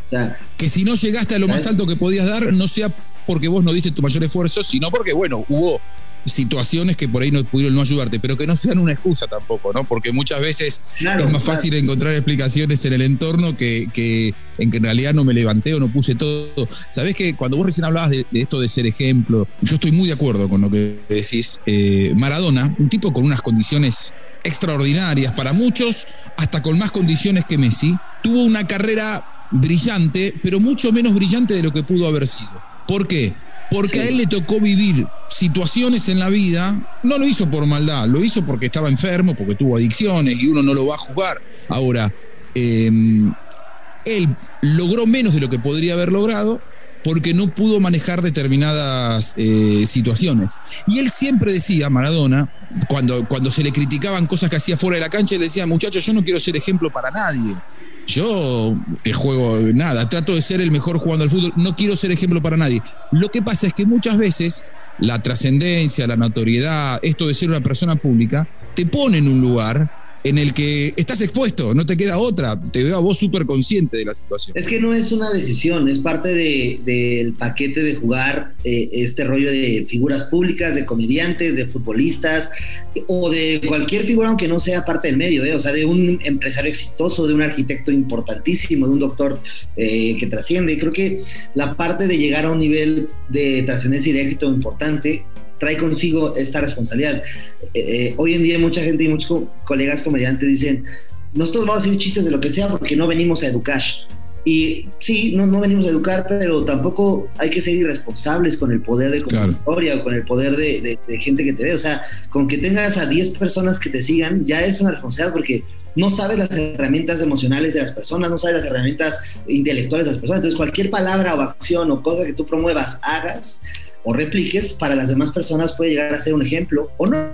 que si no llegaste a lo más alto que podías dar, no sea porque vos no diste tu mayor esfuerzo, sino porque, bueno, hubo situaciones que por ahí no pudieron no ayudarte, pero que no sean una excusa tampoco, ¿no? Porque muchas veces es más fácil encontrar explicaciones en el entorno que, que, en que en realidad no me levanté o no puse todo. Sabés que cuando vos recién hablabas de, esto de ser ejemplo, yo estoy muy de acuerdo con lo que decís. Eh, Maradona, un tipo con unas condiciones extraordinarias para muchos, hasta con más condiciones que Messi, tuvo una carrera brillante, pero mucho menos brillante de lo que pudo haber sido. ¿Por qué? Porque a él le tocó vivir situaciones en la vida, no lo hizo por maldad, lo hizo porque estaba enfermo, porque tuvo adicciones y uno no lo va a juzgar. Ahora, em, él logró menos de lo que podría haber logrado porque no pudo manejar determinadas eh, situaciones. Y él siempre decía, Maradona, cuando, cuando se le criticaban cosas que hacía fuera de la cancha, él decía, muchachos, yo no quiero ser ejemplo para nadie. Yo que juego nada, trato de ser el mejor jugando al fútbol, no quiero ser ejemplo para nadie. Lo que pasa es que muchas veces la trascendencia, la notoriedad, esto de ser una persona pública, te pone en un lugar en el que estás expuesto, no te queda otra. Te veo a vos súper consciente de la situación. Es que no es una decisión, es parte del paquete de jugar eh, este rollo de figuras públicas, de comediantes, de futbolistas o de cualquier figura, aunque no sea parte del medio, ¿eh? o sea, de un empresario exitoso, de un arquitecto importantísimo, de un doctor eh, que trasciende. Creo que la parte de llegar a un nivel de trascendencia y de éxito importante trae consigo esta responsabilidad. Eh, eh, hoy en día mucha gente y muchos colegas comediantes dicen, nosotros vamos a decir chistes de lo que sea porque no venimos a educar. Y sí, no, no venimos a educar, pero tampoco hay que ser irresponsables con el poder de convocatoria o con el poder de, gente que te ve. O sea, con que tengas a 10 personas que te sigan, ya es una responsabilidad porque no sabes las herramientas emocionales de las personas, no sabes las herramientas intelectuales de las personas. Entonces, cualquier palabra o acción o cosa que tú promuevas, hagas, o repliques, para las demás personas puede llegar a ser un ejemplo o no.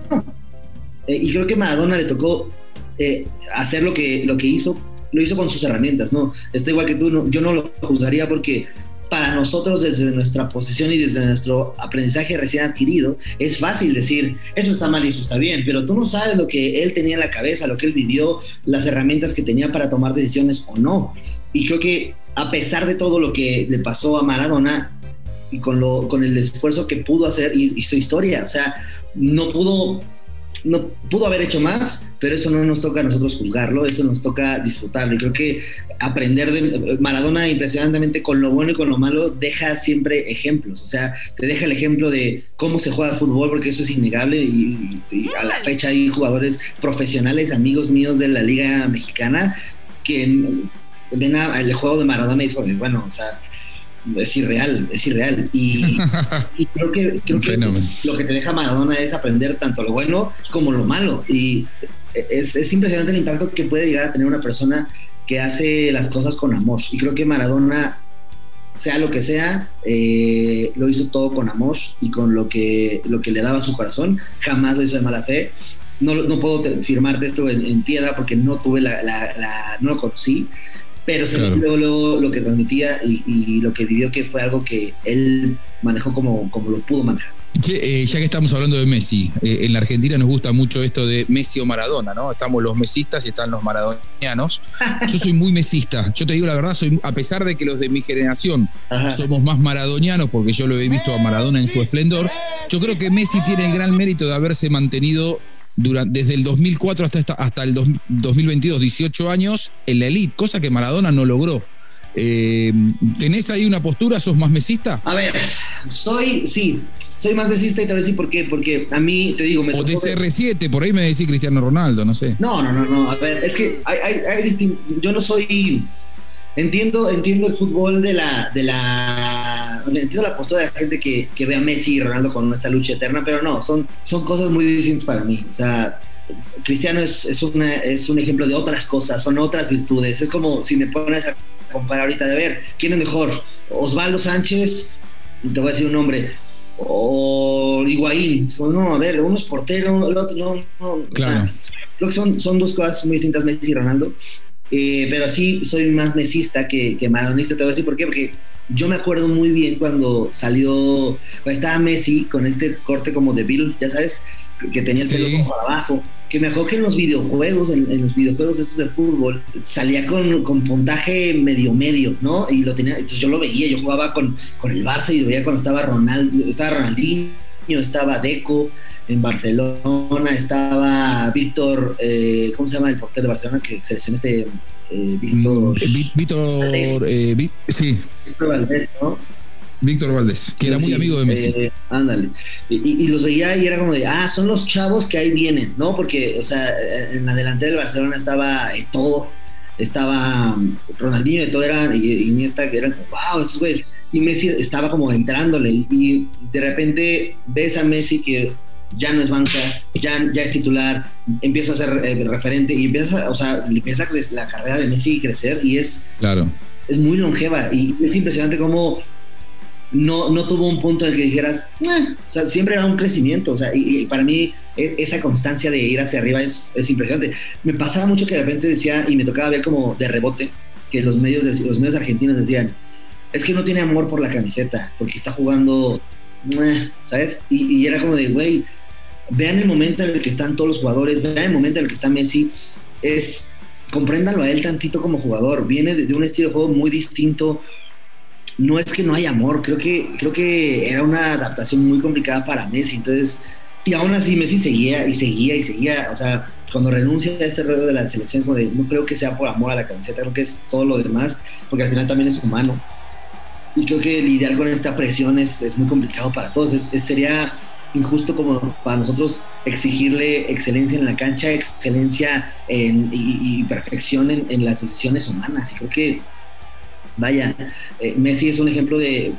Eh, y creo que Maradona le tocó eh, hacer lo que, lo que hizo, lo hizo con sus herramientas, ¿no? Está igual que tú, yo no lo juzgaría porque para nosotros desde nuestra posición y desde nuestro aprendizaje recién adquirido, es fácil decir, eso está mal y eso está bien, pero tú no sabes lo que él tenía en la cabeza, lo que él vivió, las herramientas que tenía para tomar decisiones o no. Y creo que a pesar de todo lo que le pasó a Maradona, y con, lo, con el esfuerzo que pudo hacer y, su historia. O sea, no pudo, no pudo haber hecho más, pero eso no nos toca a nosotros juzgarlo, eso nos toca disfrutarlo. Y creo que aprender de Maradona impresionantemente con lo bueno y con lo malo deja siempre ejemplos. O sea, te deja el ejemplo de cómo se juega el fútbol, porque eso es innegable. Y, a la fecha hay jugadores profesionales, amigos míos de la Liga Mexicana, que ven el juego de Maradona y dicen, bueno, o sea, es irreal, es irreal. Y, creo, que, lo que te deja Maradona es aprender tanto lo bueno como lo malo. Y es, impresionante el impacto que puede llegar a tener una persona que hace las cosas con amor. Y creo que Maradona, sea lo que sea, eh, lo hizo todo con amor y con lo que, lo que le daba su corazón. Jamás lo hizo de mala fe. No, no puedo firmarte esto en, piedra porque no tuve la, la, no lo conocí, pero se luego, lo que transmitía y, lo que vivió que fue algo que él manejó como, como lo pudo manejar. Eh, ya que estamos hablando de Messi, eh, en la Argentina nos gusta mucho esto de Messi o Maradona, ¿no? Estamos los mesistas y están los maradonianos. Yo soy muy mesista. Yo te digo la verdad, soy, a pesar de que los de mi generación somos más maradonianos, porque yo lo he visto a Maradona en su esplendor, yo creo que Messi tiene el gran mérito de haberse mantenido durante, desde el 2004 hasta, hasta el 2022, 18 años, en la elite, cosa que Maradona no logró. Eh, ¿Tenés ahí una postura? ¿Sos más mesista? A ver, soy, sí, soy más mesista y te voy a decir por qué. Porque a mí, te digo, me O de CR7, por ahí me decís Cristiano Ronaldo, no sé. No, no, no, no. A ver, es que hay, hay, hay yo no soy. Entiendo, entiendo el fútbol de la, de la. Entiendo la postura de la gente que, que ve a Messi y Ronaldo con esta lucha eterna, pero no, son, son cosas muy distintas para mí. O sea, Cristiano es, es, una, es un ejemplo de otras cosas, son otras virtudes. Es como si me pones a comparar ahorita de ver quién es mejor, Osvaldo Sánchez, te voy a decir un nombre, o Higuaín. No, a ver, uno es portero, el otro no. no claro. creo que son, son dos cosas muy distintas, Messi y Ronaldo. Eh, pero sí soy más mesista que, que maradonista, te voy a decir por qué, porque yo me acuerdo muy bien cuando salió, cuando estaba Messi con este corte como de Bill, ya sabes, que tenía el pelo como para abajo, que me acuerdo que en los videojuegos, en, los videojuegos estos de fútbol, salía con, con, puntaje medio medio, ¿no? Y lo tenía, entonces yo lo veía, yo jugaba con, con el Barça y lo veía cuando estaba Ronaldo, estaba Ronaldinho, estaba Deco en Barcelona, estaba Víctor, eh, ¿cómo se llama el portero de Barcelona que seleccionó este eh, Víctor? Mm, Víctor, eh, sí. Víctor Valdés, ¿no? Víctor Valdés, que era muy amigo de Messi. Ándale. Y, los veía y era como de, ah, son los chavos que ahí vienen, ¿no? Porque, o sea, en la delantera del Barcelona estaba todo estaba um, Ronaldinho, y todo era, y Iniesta, que eran como, wow, estos güeyes. Y Messi estaba como entrándole. Y de repente ves a Messi que ya no es banca, ya, ya es titular, empieza a ser eh, referente y empieza, o sea, empieza la, carrera de Messi crecer y es, claro. es muy longeva. Y es impresionante cómo no, no tuvo un punto en el que dijeras, eh", o sea, siempre era un crecimiento, o sea, y, para mí e, esa constancia de ir hacia arriba es, es, impresionante. Me pasaba mucho que de repente decía, y me tocaba ver como de rebote, que los medios, los medios argentinos decían, es que no tiene amor por la camiseta, porque está jugando, eh", ¿sabes? Y, era como de, güey, vean el momento en el que están todos los jugadores, vean el momento en el que está Messi, es, compréndanlo a él tantito como jugador, viene de un estilo de juego muy distinto, no es que no haya amor, creo que, creo que era una adaptación muy complicada para Messi, entonces, y aún así Messi seguía y seguía y seguía, o sea, cuando renuncia a este rollo de la selección, no creo que sea por amor a la camiseta, creo que es todo lo demás, porque al final también es humano. Y creo que lidiar con esta presión es, muy complicado para todos. sería injusto como para nosotros exigirle excelencia en la cancha, excelencia y, perfección en, en, las decisiones humanas. Y creo que vaya, eh, Messi es un ejemplo de,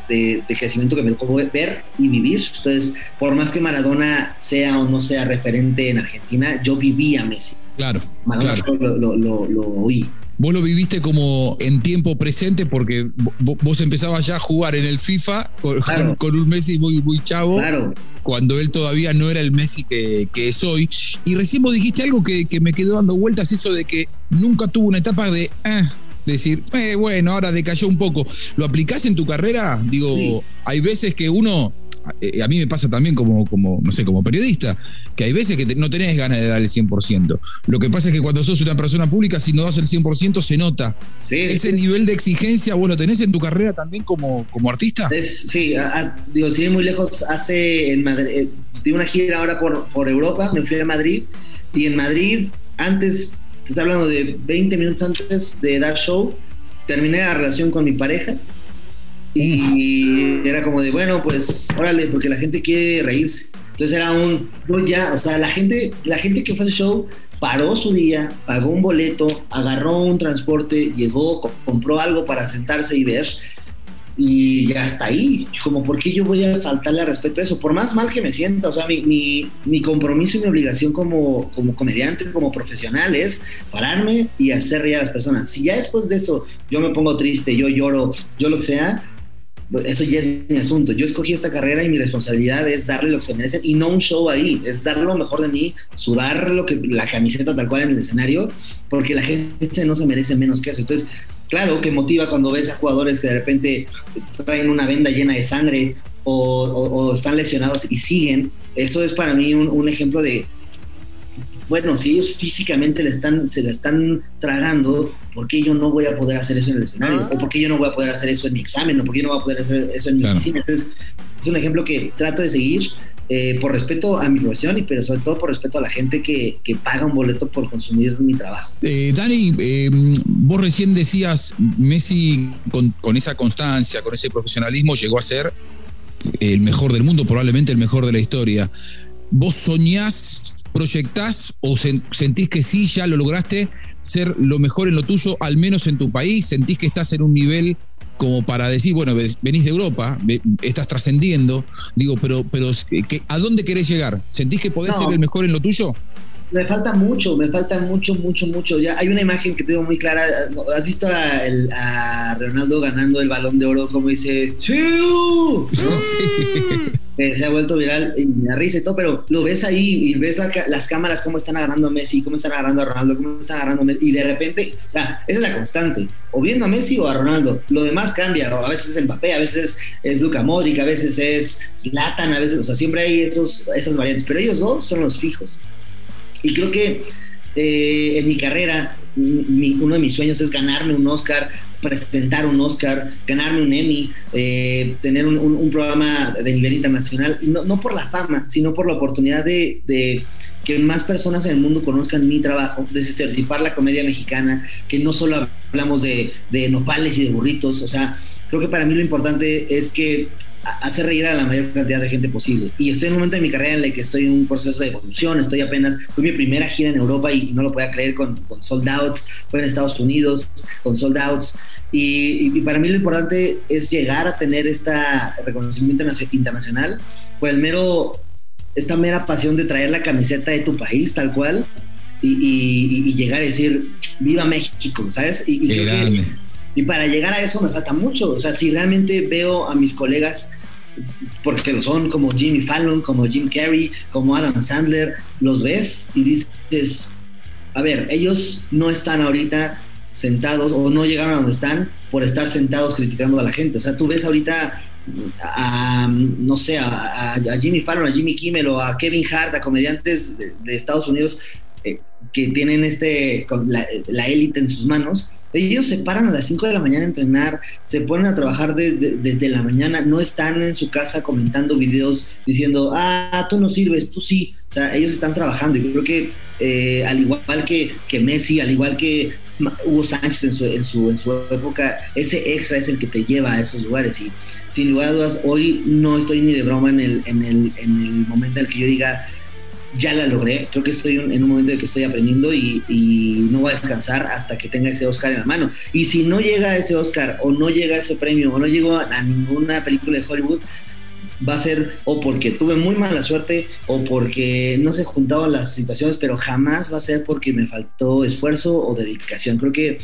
crecimiento que me tocó ver y vivir. Entonces, por más que Maradona sea o no sea referente en Argentina, yo viví a Messi. Claro. Maradona Lo, lo, oí. Vos lo viviste como en tiempo presente porque vos empezabas ya a jugar en el FIFA con, un Messi muy, muy chavo. Claro. Cuando él todavía no era el Messi que, es hoy. Y recién vos dijiste algo que, me quedó dando vueltas, eso de que nunca tuvo una etapa de. Ah, decir, eh, bueno, ahora decayó un poco. ¿Lo aplicás en tu carrera? Digo, hay veces que uno, eh, a mí me pasa también como, como, no sé, como periodista, que hay veces que no tenés ganas de dar el 100%. Lo que pasa es que cuando sos una persona pública, si no das el 100%, se nota. Ese nivel de exigencia, ¿vos lo tenés en tu carrera también como, como artista? sí, digo, si muy lejos, hace en Madrid, eh, di una gira ahora por, por Europa, me fui a Madrid, y en Madrid, antes te hablando de 20 minutos antes de dar show, terminé la relación con mi pareja y era como de, bueno, pues órale, porque la gente quiere reírse. Entonces era un, ya, o sea, la gente, la gente que fue a ese show paró su día, pagó un boleto, agarró un transporte, llegó, compró algo para sentarse y ver y ya está ahí. Como, ¿por qué yo voy a faltarle al respeto a eso? Por más mal que me sienta, o sea, mi, mi, mi, compromiso y mi obligación como, como comediante, como profesional es pararme y hacer reír a las personas. Si ya después de eso yo me pongo triste, yo lloro, yo lo que sea, eso ya es mi asunto. Yo escogí esta carrera y mi responsabilidad es darle lo que se merecen y no un show ahí, es dar lo mejor de mí, sudar lo que, la camiseta tal cual en el escenario, porque la gente no se merece menos que eso. Entonces, claro que motiva cuando ves a jugadores que de repente traen una venda llena de sangre o, están lesionados y siguen, eso es para mí un, ejemplo de, bueno, si ellos físicamente le están, se le están tragando, ¿por qué yo no voy a poder hacer eso en el escenario? Ah. ¿O por qué yo no voy a poder hacer eso en mi examen? ¿O por qué yo no voy a poder hacer eso en mi oficina? Entonces, es un ejemplo que trato de seguir eh, por respeto a mi profesión, y pero sobre todo por respeto a la gente que, paga un boleto por consumir mi trabajo. Eh, Dani, eh, vos recién decías, Messi con, con, esa constancia, con ese profesionalismo, llegó a ser el mejor del mundo, probablemente el mejor de la historia. ¿Vos soñás, proyectás o sentís que sí, ya lo lograste ser lo mejor en lo tuyo, al menos en tu país? ¿Sentís que estás en un nivel como para decir, bueno, venís de Europa, estás trascendiendo, digo, pero, pero ¿a dónde querés llegar? ¿Sentís que podés ser el mejor en lo tuyo? Me falta mucho, me falta mucho, mucho, mucho. Ya hay una imagen que tengo muy clara. ¿Has visto a, Ronaldo ganando el balón de oro? Como dice, ¡Sí! se ha vuelto viral y me da risa y todo, pero lo ves ahí y ves las cámaras cómo están agarrando a Messi, cómo están agarrando a Ronaldo, cómo están agarrando a Messi, y de repente, o sea, esa es la constante, o viendo a Messi o a Ronaldo, lo demás cambia, a veces es Mbappé, a veces es Luca Modric, a veces es Zlatan, a veces, o sea, siempre hay esos, esas variantes, pero ellos dos son los fijos. Y creo que eh, en mi carrera, uno de mis sueños es ganarme un Oscar, presentar un Oscar, ganarme un Emmy, eh, tener un, programa de nivel internacional, no, no, por la fama, sino por la oportunidad de, que más personas en el mundo conozcan mi trabajo, desestereotipar la comedia mexicana, que no solo hablamos de, de nopales y de burritos, o sea, creo que para mí lo importante es que hacer reír a la mayor cantidad de gente posible. Y estoy en un momento de mi carrera en el que estoy en un proceso de evolución, estoy apenas, fue mi primera gira en Europa y, no lo podía creer con, con, sold outs, fue en Estados Unidos con sold outs. Y, para mí lo importante es llegar a tener este reconocimiento internacional por el mero, esta mera pasión de traer la camiseta de tu país tal cual y, llegar a decir, viva México, ¿sabes? Y, creo que y para llegar a eso me falta mucho. O sea, si realmente veo a mis colegas, porque son como Jimmy Fallon, como Jim Carrey, como Adam Sandler, los ves y dices, a ver, ellos no están ahorita sentados o no llegaron a donde están por estar sentados criticando a la gente. O sea, tú ves ahorita a, no sé, a, Jimmy Fallon, a Jimmy Kimmel o a Kevin Hart, a comediantes de, Estados Unidos eh, que tienen este, la élite en sus manos ellos se paran a las 5 de la mañana a entrenar, se ponen a trabajar desde la mañana, no están en su casa comentando videos diciendo, ah, tú no sirves, tú sí. O sea, ellos están trabajando. Yo creo que eh, al igual que, que, Messi, al igual que Hugo Sánchez en su, en, su, en su época, ese extra es el que te lleva a esos lugares. Y sin lugar a dudas, hoy no estoy ni de broma en el, en el, en el momento en el que yo diga, ya la logré. Creo que estoy en un momento en que estoy aprendiendo y, no voy a descansar hasta que tenga ese Oscar en la mano. Y si no llega ese Oscar o no llega ese premio o no llego a, ninguna película de Hollywood, va a ser o porque tuve muy mala suerte o porque no se juntaban las situaciones, pero jamás va a ser porque me faltó esfuerzo o dedicación. Creo que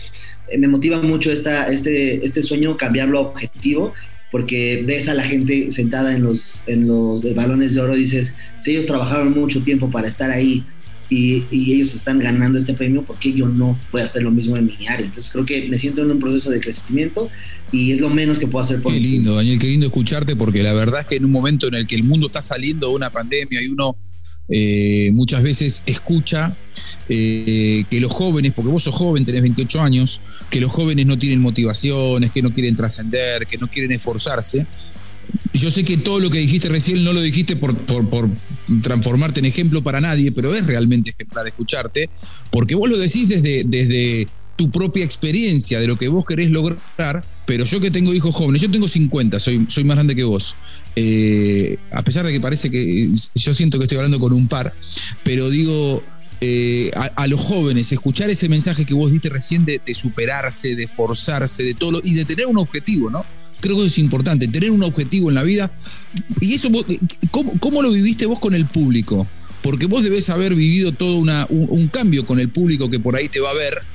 me motiva mucho esta, este, este sueño cambiarlo a objetivo porque ves a la gente sentada en los, en los balones de oro, dices, si ellos trabajaron mucho tiempo para estar ahí y, ellos están ganando este premio, ¿por qué yo no voy a hacer lo mismo en mi área? Entonces creo que me siento en un proceso de crecimiento y es lo menos que puedo hacer por Qué lindo, Daniel, qué lindo escucharte, porque la verdad es que en un momento en el que el mundo está saliendo de una pandemia y uno eh, muchas veces escucha eh, que los jóvenes, porque vos sos joven, tenés 28 años, que los jóvenes no tienen motivaciones, que no quieren trascender, que no quieren esforzarse. Yo sé que todo lo que dijiste recién no lo dijiste por, transformarte en ejemplo para nadie, pero es realmente ejemplar escucharte, porque vos lo decís desde, desde tu propia experiencia de lo que vos querés lograr, pero yo que tengo hijos jóvenes, yo tengo 50, soy, soy más grande que vos, eh, a pesar de que parece que yo siento que estoy hablando con un par, pero digo, eh, a, los jóvenes, escuchar ese mensaje que vos diste recién de, superarse, de esforzarse, de todo, y de tener un objetivo, ¿no? Creo que es importante, tener un objetivo en la vida. Y eso, ¿cómo, lo viviste vos con el público? Porque vos debes haber vivido todo una, un cambio con el público que por ahí te va a ver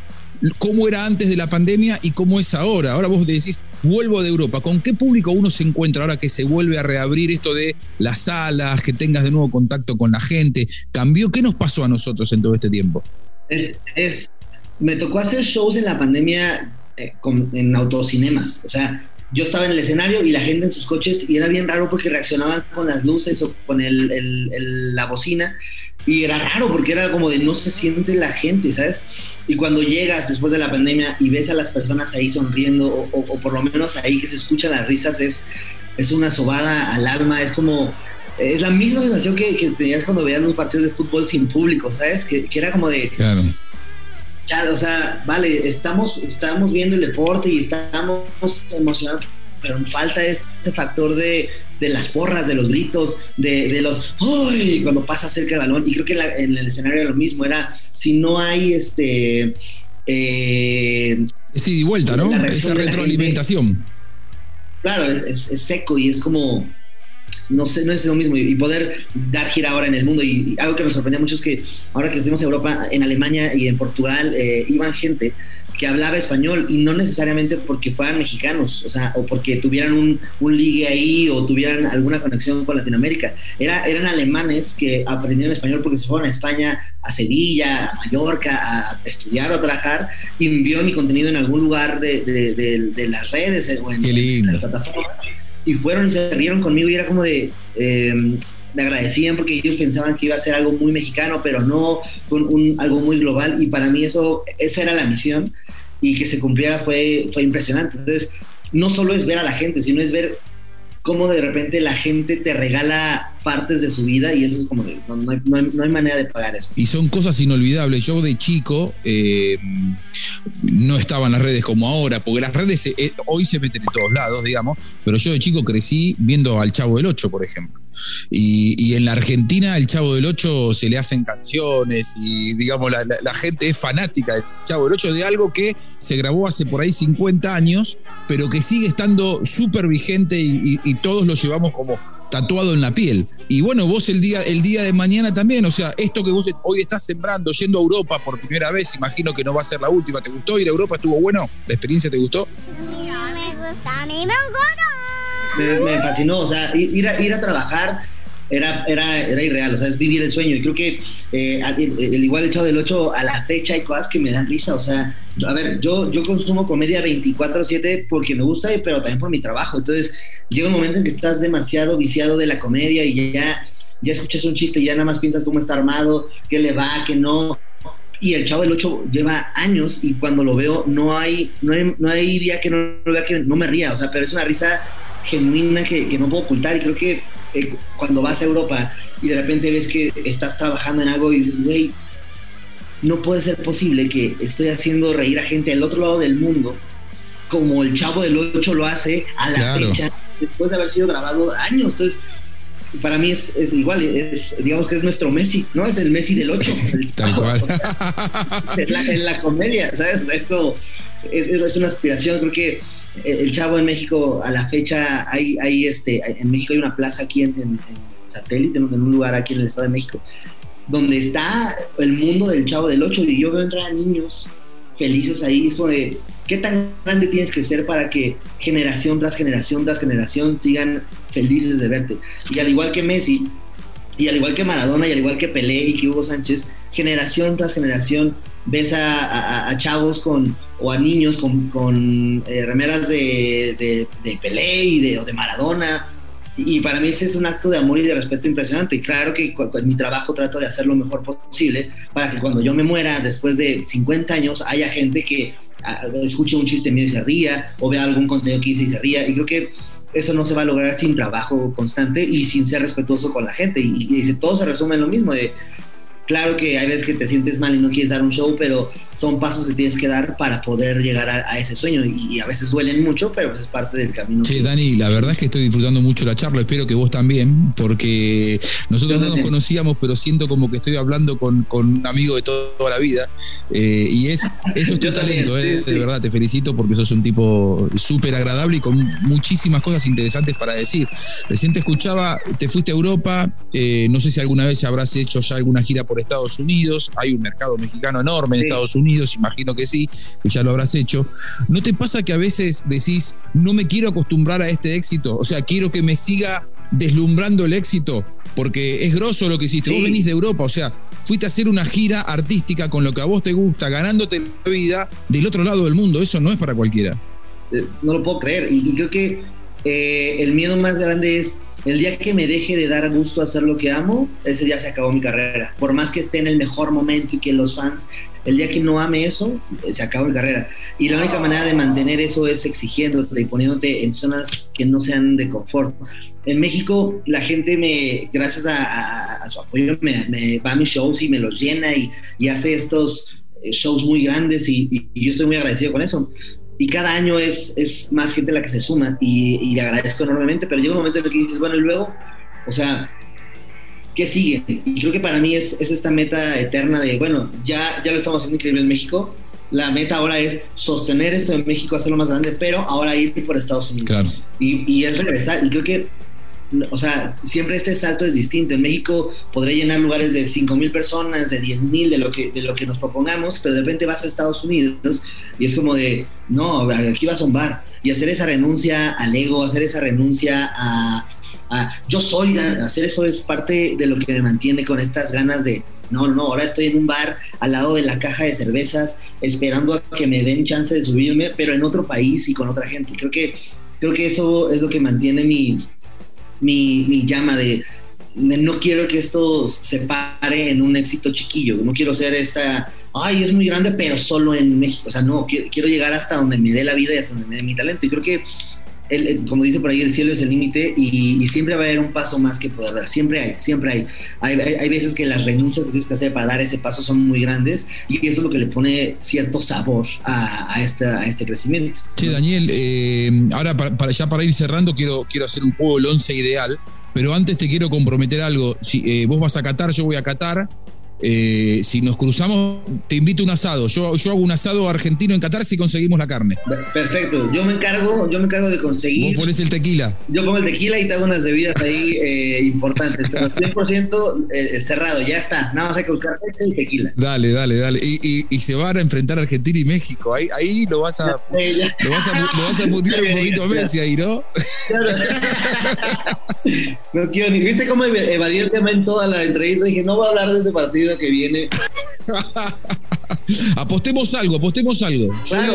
cómo era antes de la pandemia y cómo es ahora. Ahora vos decís, vuelvo de Europa. ¿Con qué público uno se encuentra ahora que se vuelve a reabrir esto de las salas, que tengas de nuevo contacto con la gente? ¿Cambió? ¿Qué nos pasó a nosotros en todo este tiempo? Es, es me tocó hacer shows en la pandemia eh, en autocinemas. O sea, yo estaba en el escenario y la gente en sus coches y era bien raro porque reaccionaban con las luces o con el, el, la bocina y era raro porque era como de no se siente la gente, ¿sabes? Y cuando llegas después de la pandemia y ves a las personas ahí sonriendo o, o, por lo menos ahí que se escuchan las risas, es, es una sobada al alma, es como... Es la misma sensación que, que tenías cuando veías los partidos de fútbol sin público, ¿sabes? Que, que era como de... Claro o sea, vale, estamos, estamos viendo el deporte y estamos emocionados, pero falta este factor de, las porras, de los gritos, de, los ¡Uy! cuando pasa cerca del balón. Y creo que en el escenario era lo mismo, era si no hay este. Eh, sí, de vuelta, ¿no? Esa retroalimentación. claro, es, seco y es como no sé, no es lo mismo. Y, poder dar gira ahora en el mundo. Y, algo que me sorprendía mucho es que ahora que fuimos a Europa, en Alemania y en Portugal, eh, iban gente que hablaba español y no necesariamente porque fueran mexicanos, o sea, o porque tuvieran un, un ligue ahí o tuvieran alguna conexión con Latinoamérica. Era, eran alemanes que aprendieron español porque se fueron a España, a Sevilla, a Mallorca, a estudiar o a trabajar y envió mi contenido en algún lugar de, de, las redes o en las plataformas y fueron y se rieron conmigo y era como de, eh, me agradecían porque ellos pensaban que iba a ser algo muy mexicano, pero no un, algo muy global y para mí eso, esa era la misión y que se cumpliera fue, fue impresionante. Entonces, no solo es ver a la gente, sino es ver cómo de repente la gente te regala partes de su vida y eso es como, no, hay, no, hay, manera de pagar eso. Y son cosas inolvidables. Yo de chico eh, no estaba en las redes como ahora, porque las redes eh, hoy se meten en todos lados, digamos, pero yo de chico crecí viendo al Chavo del Ocho, por ejemplo. Y, en la Argentina el Chavo del Ocho se le hacen canciones y digamos la, gente es fanática del Chavo del Ocho de algo que se grabó hace por ahí 50 años, pero que sigue estando súper vigente y, todos lo llevamos como tatuado en la piel. Y bueno, vos el día, el día de mañana también, o sea, esto que vos hoy estás sembrando, yendo a Europa por primera vez, imagino que no va a ser la última. ¿Te gustó ir a Europa? ¿Estuvo bueno? ¿La experiencia te gustó? A mí no me gusta, a mí me gusta. Me, fascinó, o sea, ir a, ir a trabajar era, era, era irreal, o sea, es vivir el sueño. Y creo que eh, el, igual echado del 8 a la fecha hay cosas que me dan risa, o sea, a ver, yo, yo consumo comedia 24/7 porque me gusta, pero también por mi trabajo. Entonces, llega un momento en que estás demasiado viciado de la comedia y ya, ya escuchas un chiste y ya nada más piensas cómo está armado, qué le va, qué no. Y el Chavo del 8 lleva años y cuando lo veo no hay, no hay, no hay día que no lo vea que no me ría, o sea, pero es una risa genuina que, que no puedo ocultar y creo que eh, cuando vas a Europa y de repente ves que estás trabajando en algo y dices, güey, no puede ser posible que estoy haciendo reír a gente al otro lado del mundo, como el chavo del 8 lo hace a la fecha, después de haber sido grabado años. Entonces, para mí es, es, igual, es, digamos que es nuestro Messi, ¿no? Es el Messi del 8. Tal cual. en, la, comedia, ¿sabes? Esto es, es, una aspiración, creo que el Chavo en México a la fecha hay, hay este, en México hay una plaza aquí en, satélite, en un lugar aquí en el Estado de México, donde está el mundo del Chavo del 8 y yo veo entrar a niños felices ahí, es de, ¿qué tan grande tienes que ser para que generación tras generación tras generación sigan felices de verte? Y al igual que Messi, y al igual que Maradona, y al igual que Pelé y que Hugo Sánchez, generación tras generación ves a, chavos con, o a niños con, con eh, remeras de, de, de, Pelé y de, o de Maradona. Y para mí ese es un acto de amor y de respeto impresionante. Y claro que en mi trabajo trato de hacer lo mejor posible para que cuando yo me muera, después de 50 años, haya gente que ah, escuche un chiste mío y se ría, o vea algún contenido que hice y se ría. Y creo que eso no se va a lograr sin trabajo constante y sin ser respetuoso con la gente. Y, y, todo se resume en lo mismo, de Claro que hay veces que te sientes mal y no quieres dar un show, pero son pasos que tienes que dar para poder llegar a, ese sueño y, a veces duelen mucho, pero es parte del camino. Sí, Dani, la verdad es que estoy disfrutando mucho la charla, espero que vos también, porque nosotros no nos conocíamos, pero siento como que estoy hablando con, un amigo de toda la vida eh, y es, eso es tu talento, eh, de verdad, te felicito porque sos un tipo súper agradable y con muchísimas cosas interesantes para decir. Recién te escuchaba, te fuiste a Europa, eh, no sé si alguna vez habrás hecho ya alguna gira por Estados Unidos, hay un mercado mexicano enorme en Estados Unidos, imagino que sí, que ya lo habrás hecho. ¿No te pasa que a veces decís, no me quiero acostumbrar a este éxito? O sea, quiero que me siga deslumbrando el éxito, porque es grosso lo que hiciste. Vos venís de Europa, o sea, fuiste a hacer una gira artística con lo que a vos te gusta, ganándote la vida del otro lado del mundo. Eso no es para cualquiera. eh, no lo puedo creer. Y, creo que eh, el miedo más grande es el día que me deje de dar gusto hacer lo que amo, ese día se acabó mi carrera. Por más que esté en el mejor momento y que los fans, el día que no ame eso, se acabó mi carrera. Y la única manera de mantener eso es exigiéndote y poniéndote en zonas que no sean de confort. En México, la gente me, gracias a, su apoyo, me, va a mis shows y me los llena y, hace estos eh, shows muy grandes y yo estoy muy agradecido con eso y cada año es, es más gente la que se suma y, y, le agradezco enormemente, pero llega un momento en el que dices, bueno, y luego, o sea, ¿qué sigue? Y creo que para mí es, es esta meta eterna de, bueno, ya, ya lo estamos haciendo increíble en México, la meta ahora es sostener esto en México, hacerlo más grande, pero ahora ir por Estados Unidos. Claro. Y, y es regresar, y creo que o sea, siempre este salto es distinto. En México podré llenar lugares de 5 mil personas, de 10 mil, de, lo que, de lo que nos propongamos, pero de repente vas a Estados Unidos y es como de, no, aquí vas a un bar. Y hacer esa renuncia al ego, hacer esa renuncia a, yo soy, hacer eso es parte de lo que me mantiene con estas ganas de, no, no, ahora estoy en un bar al lado de la caja de cervezas, esperando a que me den chance de subirme, pero en otro país y con otra gente. Creo que, creo que eso es lo que mantiene mi, mi, llama de, no quiero que esto se pare en un éxito chiquillo, no quiero ser esta, ay, es muy grande, pero solo en México, o sea, no, quiero, llegar hasta donde me dé la vida y hasta donde me dé mi talento. Y creo que, el, como dice por ahí, el cielo es el límite y, siempre va a haber un paso más que poder dar, siempre hay, siempre hay. Hay, hay. veces que las renuncias que tienes que hacer para dar ese paso son muy grandes y eso es lo que le pone cierto sabor a, a, a este crecimiento. Sí, Daniel, eh, ahora para, ya para ir cerrando, quiero, quiero hacer un juego el once ideal pero antes te quiero comprometer algo. Si eh, vos vas a Qatar, yo voy a Qatar. Eh, si nos cruzamos, te invito a un asado. Yo, yo hago un asado argentino en Qatar si conseguimos la carne. Perfecto. Yo me encargo, yo me encargo de conseguir. Vos pones el tequila. Yo pongo el tequila y te hago unas bebidas ahí eh, importantes. 100% eh, cerrado, ya está. Nada más hay que buscar el tequila. Dale, dale, dale. Y, y, se van a enfrentar Argentina y México. Ahí, ahí lo vas a, lo vas a, lo vas a putear un poquito a Messi ahí, ¿no? Claro. no quiero ni. ¿Viste cómo evadí el tema en toda la entrevista? Dije, no voy a hablar de ese partido que viene. apostemos algo, apostemos algo.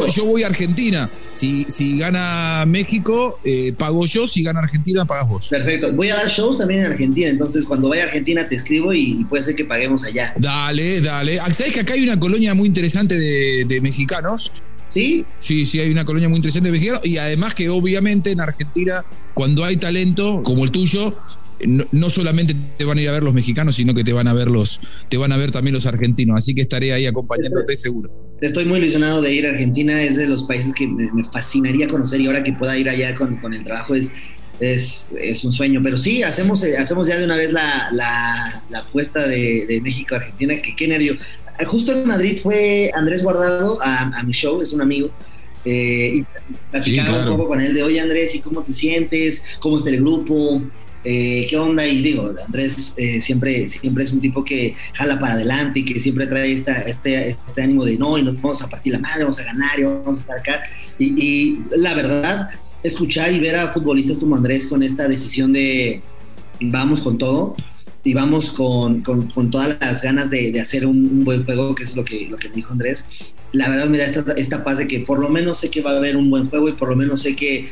Yo, voy a Argentina. Si, si gana México, eh, pago yo. Si gana Argentina, pagas vos. Perfecto. Voy a dar shows también en Argentina. Entonces, cuando vaya a Argentina, te escribo y, puede ser que paguemos allá. Dale, dale. Ah, ¿Sabes que acá hay una colonia muy interesante de, de mexicanos? ¿Sí? Sí, sí, hay una colonia muy interesante de mexicanos. Y además que obviamente en Argentina, cuando hay talento como el tuyo, no, solamente te van a ir a ver los mexicanos, sino que te van a ver los, te van a ver también los argentinos. Así que estaré ahí acompañándote seguro. Estoy muy ilusionado de ir a Argentina, es de los países que me, fascinaría conocer y ahora que pueda ir allá con, con el trabajo es, es, es, un sueño. Pero sí, hacemos, eh, hacemos ya de una vez la, la, la apuesta de, de México Argentina, que qué nervio. Justo en Madrid fue Andrés Guardado a, mi show, es un amigo. Eh, y platicaba un poco con él de, oye Andrés, ¿y cómo te sientes? ¿Cómo está el grupo? Eh, ¿qué onda? Y digo, Andrés eh, siempre, siempre es un tipo que jala para adelante y que siempre trae esta, este, este ánimo de no, y nos vamos a partir la madre, vamos a ganar y vamos a estar acá. Y, la verdad, escuchar y ver a futbolistas como Andrés con esta decisión de vamos con todo y vamos con, con, con todas las ganas de, de hacer un, buen juego, que es lo que, lo que dijo Andrés, la verdad me da esta, esta paz de que por lo menos sé que va a haber un buen juego y por lo menos sé que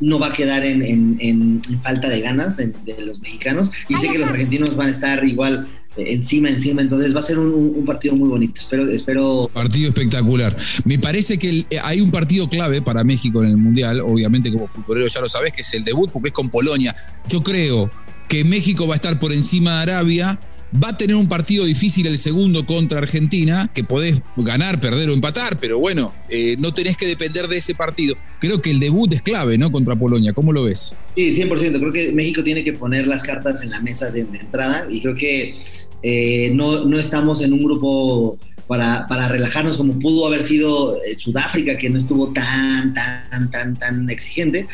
no va a quedar en, falta de ganas de, los mexicanos y sé que los argentinos van a estar igual eh, encima, encima, entonces va a ser un, partido muy bonito. Espero, espero. Partido espectacular. Me parece que eh, hay un partido clave para México en el Mundial, obviamente como futbolero ya lo sabes, que es el debut, porque es con Polonia. Yo creo que México va a estar por encima de Arabia Va a tener un partido difícil el segundo contra Argentina, que podés ganar, perder o empatar, pero bueno, eh, no tenés que depender de ese partido. Creo que el debut es clave, ¿no? Contra Polonia. ¿Cómo lo ves? Sí, 100%. Creo que México tiene que poner las cartas en la mesa de, entrada y creo que eh, no, no estamos en un grupo para, para, relajarnos como pudo haber sido eh, Sudáfrica, que no estuvo tan, tan, tan, tan exigente.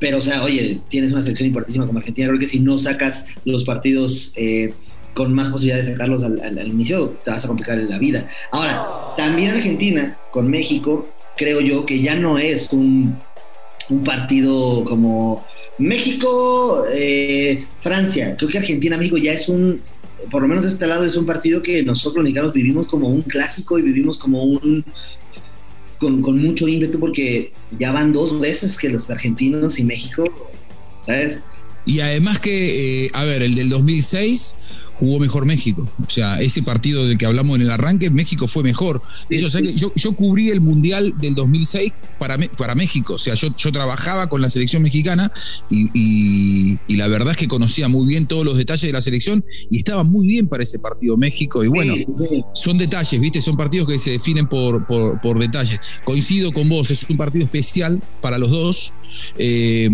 Pero, o sea, oye, tienes una selección importantísima como Argentina. Creo que si no sacas los partidos con más posibilidades de sacarlos al, inicio, te vas a complicar la vida. Ahora, también Argentina con México, creo yo que ya no es un, un partido como México, eh, Francia. Creo que Argentina, México ya es un, por lo menos de este lado, es un partido que nosotros mexicanos vivimos como un clásico y vivimos como un con, con mucho ímpetu porque ya van dos veces que los argentinos y México, ¿sabes? Y además que, eh, a ver, el del 2006 jugó mejor México. O sea, ese partido del que hablamos en el arranque, México fue mejor. Eso, o sea, que yo, yo, cubrí el Mundial del 2006 para, para México. O sea, yo, yo trabajaba con la selección mexicana y, y, y, la verdad es que conocía muy bien todos los detalles de la selección y estaba muy bien para ese partido México. Y bueno, sí, sí. son detalles, ¿viste? Son partidos que se definen por, por, por, detalles. Coincido con vos, es un partido especial para los dos, eh,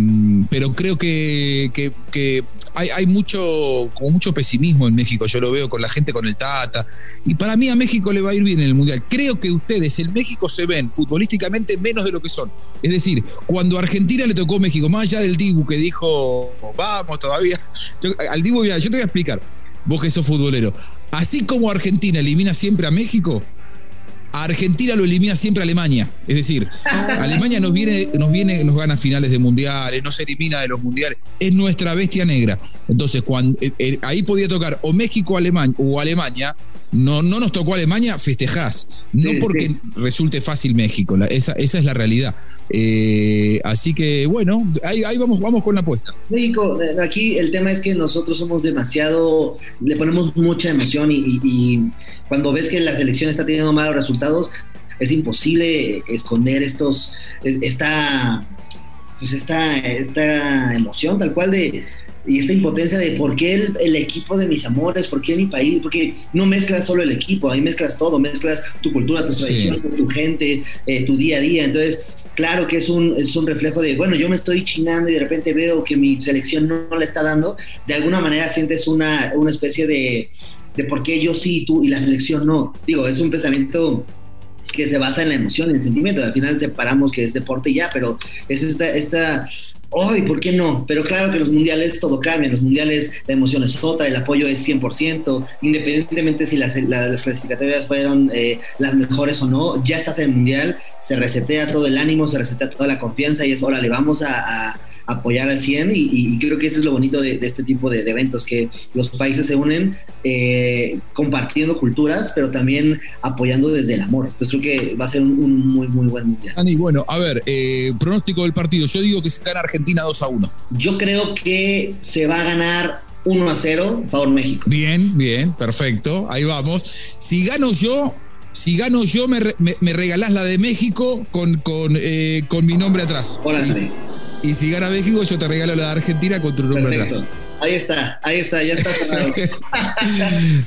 pero creo que, que, que hay, hay, mucho, como mucho pesimismo en México, yo lo veo con la gente con el Tata, y para mí a México le va a ir bien en el Mundial. Creo que ustedes en México se ven futbolísticamente menos de lo que son. Es decir, cuando a Argentina le tocó México, más allá del Dibu que dijo, vamos todavía, yo, al Dibu, yo te voy a explicar, vos que sos futbolero, así como Argentina elimina siempre a México, a Argentina lo elimina siempre Alemania. Es decir, Alemania nos viene, nos viene, nos gana finales de mundiales, nos elimina de los mundiales. Es nuestra bestia negra. Entonces, cuando eh, eh, ahí podía tocar o México Alemania, o Alemania, no, no nos tocó Alemania, festejás. No sí, porque sí. resulte fácil México, la, esa, esa es la realidad. Eh, así que bueno, ahí, ahí, vamos, vamos con la apuesta. México, aquí el tema es que nosotros somos demasiado, le ponemos mucha emoción y, y, y cuando ves que la selección está teniendo malos resultados, es imposible esconder estos, esta, pues esta, esta emoción tal cual de y esta impotencia de por qué el, el, equipo de mis amores, por qué mi país, porque no mezclas solo el equipo, ahí mezclas todo, mezclas tu cultura, tus tradiciones, sí. tu gente, eh, tu día a día. Entonces, claro que es un, es un reflejo de, bueno, yo me estoy chinando y de repente veo que mi selección no, no le está dando, de alguna manera sientes una, una especie de, de por qué yo sí tú y la selección no. Digo, es un pensamiento que se basa en la emoción, en el sentimiento. Al final separamos que es deporte y ya, pero es esta, esta ¡ay, por qué no! Pero claro que los mundiales todo cambia, los mundiales la emoción es otra, el apoyo es 100%, independientemente si las, las clasificatorias fueron eh, las mejores o no, ya estás en el mundial, se resetea todo el ánimo, se resetea toda la confianza y es, órale, vamos a apoyar al 100 y, y, creo que eso es lo bonito de, de este tipo de, de, eventos, que los países se unen eh, compartiendo culturas, pero también apoyando desde el amor. Entonces creo que va a ser un, un muy, muy buen mundial. Dani, bueno, a ver, eh, pronóstico del partido. Yo digo que se gana Argentina 2 a 1. Yo creo que se va a ganar 1 a 0, favor México. Bien, bien, perfecto. Ahí vamos. Si gano yo, si gano yo, me, me, me regalás la de México con, con, eh, con mi nombre atrás. Hola, y, si gana México, yo te regalo la de Argentina con tu nombre atrás. Ahí está, ahí está, ya está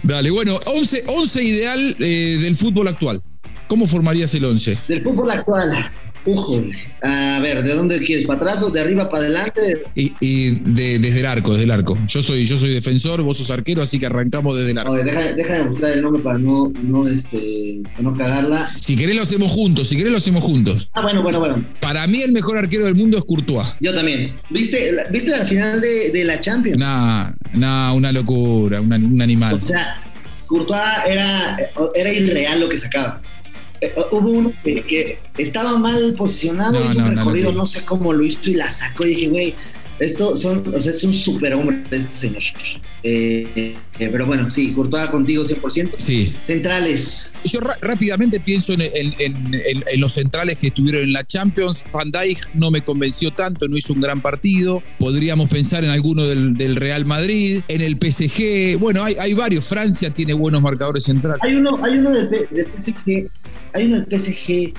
Dale, bueno, 11, 11 ideal eh, del fútbol actual. ¿Cómo formarías el 11? Del fútbol actual. Ujole. A ver, ¿de dónde quieres? ¿Para atrás o de arriba para adelante? Y, y de, desde el arco, desde el arco. Yo soy, yo soy defensor, vos sos arquero, así que arrancamos desde el arco. Oye, deja, deja, de buscar el nombre para no, no, este, para no cagarla. Si querés lo hacemos juntos, si querés lo hacemos juntos. Ah, bueno, bueno, bueno. Para mí el mejor arquero del mundo es Courtois. Yo también. ¿Viste, ¿viste la final de, de la Champions? Nah, nah, una locura, una, un animal. O sea, Courtois era, era irreal lo que sacaba. Eh, hubo uno que, que, estaba mal posicionado, no, hizo un no, recorrido, no, no, sé cómo lo hizo y la sacó y dije, güey, esto son, o sea, es un superhombre este señor. Eh, eh, pero bueno, sí, Courtois contigo 100%. Sí. Centrales. Yo rápidamente pienso en, en, en, en, los centrales que estuvieron en la Champions. Van Dijk no me convenció tanto, no hizo un gran partido. Podríamos pensar en alguno del, del Real Madrid, en el PSG. Bueno, hay, hay, varios. Francia tiene buenos marcadores centrales. Hay uno, hay uno del, del PSG, hay uno del PSG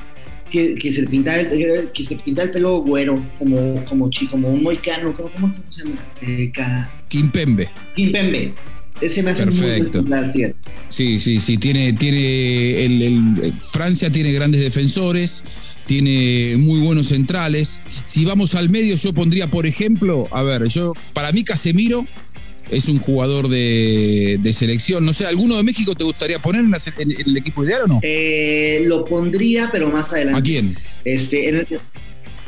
que, que, se pinta el, que se pinta el pelo güero, como, como, chi, como un moicano, ¿cómo, cómo se llama? Eh, ca... Kimpembe. Kimpembe. Ese me hace Perfecto. muy Sí, sí, sí. Tiene, tiene el, el, Francia tiene grandes defensores, tiene muy buenos centrales. Si vamos al medio, yo pondría, por ejemplo, a ver, yo, para mí Casemiro es un jugador de, de, selección. No sé, ¿alguno de México te gustaría poner en, la, en, en el equipo ideal o no? Eh, lo pondría, pero más adelante. ¿A quién? Este, en el,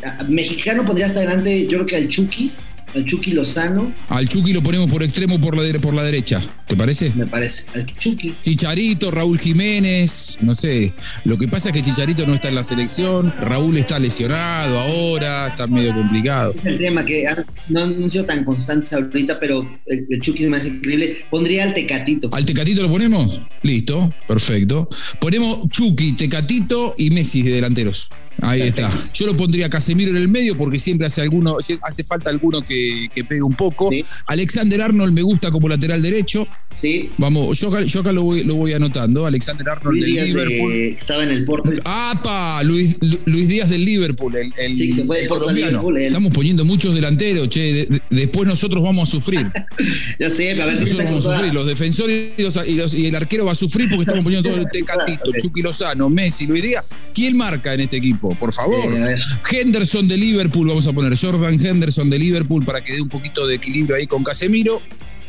a, mexicano pondría hasta adelante, yo creo que al Chucky. Al Chucky Lozano. Al Chucky lo ponemos por extremo por la, por la derecha, ¿te parece? Me parece, al Chucky. Chicharito, Raúl Jiménez, no sé. Lo que pasa es que Chicharito no está en la selección, Raúl está lesionado ahora, está medio complicado. Es el tema que no han sido tan constantes ahorita, pero el, el Chucky es más increíble. Pondría al Tecatito. ¿Al Tecatito lo ponemos? Listo, perfecto. Ponemos Chucky, Tecatito y Messi de delanteros. Ahí está. Yo lo pondría Casemiro en el medio porque siempre hace alguno, hace falta alguno que, que pegue un poco. Alexander Arnold me gusta como lateral derecho. Sí. Vamos, yo acá, yo acá lo, voy, lo voy anotando. Alexander Arnold Luis del Liverpool. estaba en el Porto. ¡Apa! Luis, Luis Díaz del Liverpool. El, sí, se fue del Porto Liverpool. Estamos poniendo muchos delanteros, che. después nosotros vamos a sufrir. ya sé, a ver, Nosotros vamos a sufrir. Los defensores y, el arquero va a sufrir porque estamos poniendo todo el tecatito, Chucky Lozano, Messi, Luis Díaz. ¿Quién marca en este equipo? Por favor. Henderson de Liverpool, vamos a poner Jordan Henderson de Liverpool para que dé un poquito de equilibrio ahí con Casemiro.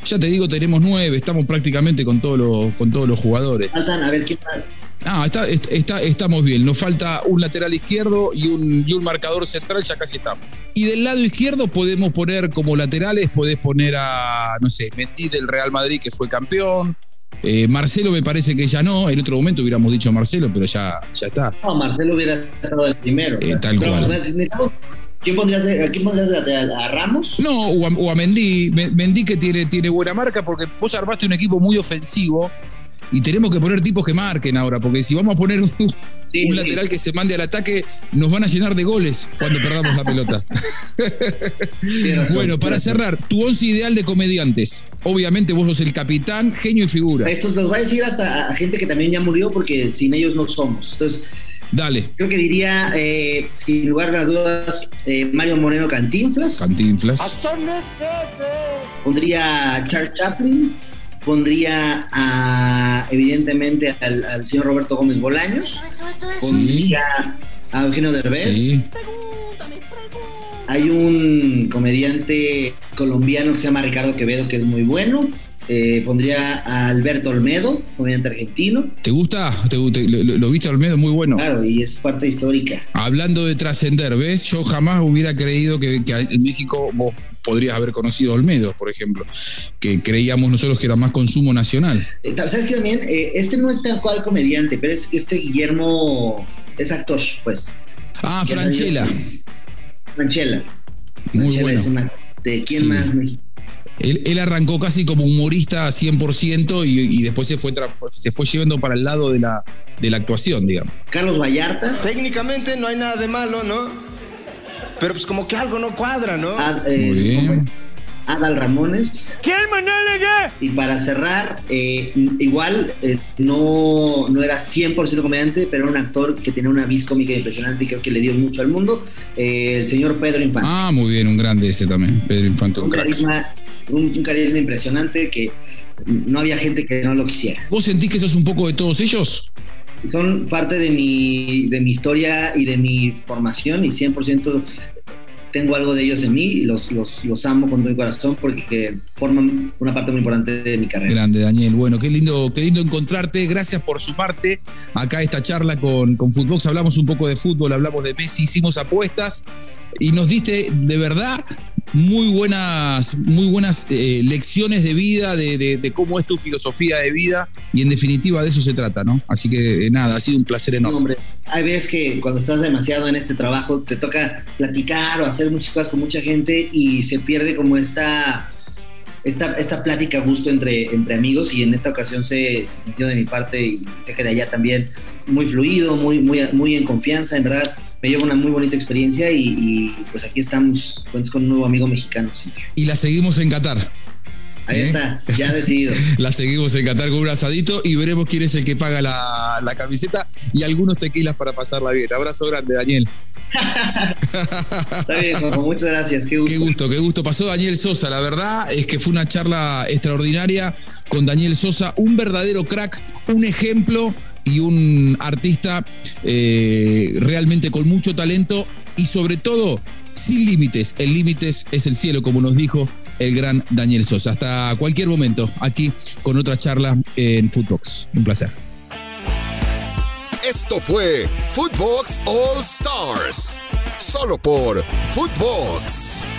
Ya te digo, tenemos nueve, estamos prácticamente con todos los, con todos los jugadores. Faltan, a ver quién Ah, está, está, estamos bien. Nos falta un lateral izquierdo y un, y un marcador central, ya casi estamos. Y del lado izquierdo podemos poner como laterales, podés poner a, no sé, Mendy del Real Madrid, que fue campeón, eh, Marcelo me parece que ya no. En otro momento hubiéramos dicho Marcelo, pero ya, ya está. No, Marcelo hubiera estado el primero. Eh, tal cual. ¿Quién pondrías, ¿A quién pondrías ¿A Ramos? No, o a, o a Mendy. Mendy que tiene, tiene buena marca porque vos armaste un equipo muy ofensivo y tenemos que poner tipos que marquen ahora, porque si vamos a poner un, lateral que se mande al ataque, nos van a llenar de goles cuando perdamos la pelota. bueno, para cerrar, tu once ideal de comediantes. Obviamente vos sos el capitán, genio y figura. Estos los voy a decir hasta a gente que también ya murió, porque sin ellos no somos. Entonces, Dale. Creo que diría, eh, sin lugar a dudas, eh, Mario Moreno Cantinflas. Cantinflas. Pondría Charles Chaplin pondría a, evidentemente al, señor Roberto Gómez Bolaños, pondría a Eugenio Derbez. Hay un comediante colombiano que se llama Ricardo Quevedo que es muy bueno. Eh, pondría a Alberto Olmedo, comediante argentino. ¿Te gusta? ¿Te, lo, viste Olmedo? Muy bueno. Claro, y es parte histórica. Hablando de trascender, ¿ves? Yo jamás hubiera creído que, que en México vos podrías haber conocido Olmedo, por ejemplo, que creíamos nosotros que era más consumo nacional. Eh, ¿Sabes qué también? Eh, este no es tal cual comediante, pero es este Guillermo es actor, pues. Ah, Franchella. Franchella. Muy bueno. ¿De quién más? Él, arrancó casi como humorista 100% y, y después se fue, se fue llevando para el lado de la, de la actuación, digamos. Carlos Vallarta. Técnicamente no hay nada de malo, ¿no? Pero pues como que algo no cuadra, ¿no? eh, Adal Ramones. ¿Quién, Manálega? Y para cerrar, eh, igual eh, no, no era 100% comediante, pero era un actor que tenía una vis cómica impresionante y creo que le dio mucho al mundo. Eh, el señor Pedro Infante. Ah, muy bien, un grande ese también. Pedro Infante, un, carisma, un, carisma impresionante que no había gente que no lo quisiera. ¿Vos sentís que sos un poco de todos ellos? Son parte de mi, de mi historia y de mi formación y 100% tengo algo de ellos en mí y los, los, amo con todo mi corazón porque forman una parte muy importante de mi carrera. Grande, Daniel. Bueno, qué lindo, qué lindo encontrarte. Gracias por sumarte acá esta charla con, con Footbox. Hablamos un poco de fútbol, hablamos de Messi, hicimos apuestas y nos diste de verdad muy buenas, muy buenas eh, lecciones de vida, de, cómo es tu filosofía de vida, y en definitiva de eso se trata, ¿no? Así que eh, nada, ha sido un placer enorme. hombre, hay veces que cuando estás demasiado en este trabajo te toca platicar o hacer muchas cosas con mucha gente y se pierde como esta, esta, esta plática a gusto entre, entre amigos, y en esta ocasión se, se sintió de mi parte y sé que de allá también muy fluido, muy, muy, muy en confianza, en verdad me llevo una muy bonita experiencia y, pues aquí estamos con un nuevo amigo mexicano. Y la seguimos en Qatar. Ahí ¿Eh? está, ya decidido. la seguimos en Qatar con un asadito y veremos quién es el que paga la, camiseta y algunos tequilas para pasarla bien. Abrazo grande, Daniel. Está bien, muchas gracias. Qué gusto. Qué gusto, qué gusto. Pasó Daniel Sosa. La verdad es que fue una charla extraordinaria con Daniel Sosa, un verdadero crack, un ejemplo y un artista eh, realmente con mucho talento y sobre todo sin límites. El límite es el cielo, como nos dijo el gran Daniel Sosa. Hasta cualquier momento, aquí con otra charla en Footbox. Un placer. Esto fue Footbox All Stars, solo por Footbox.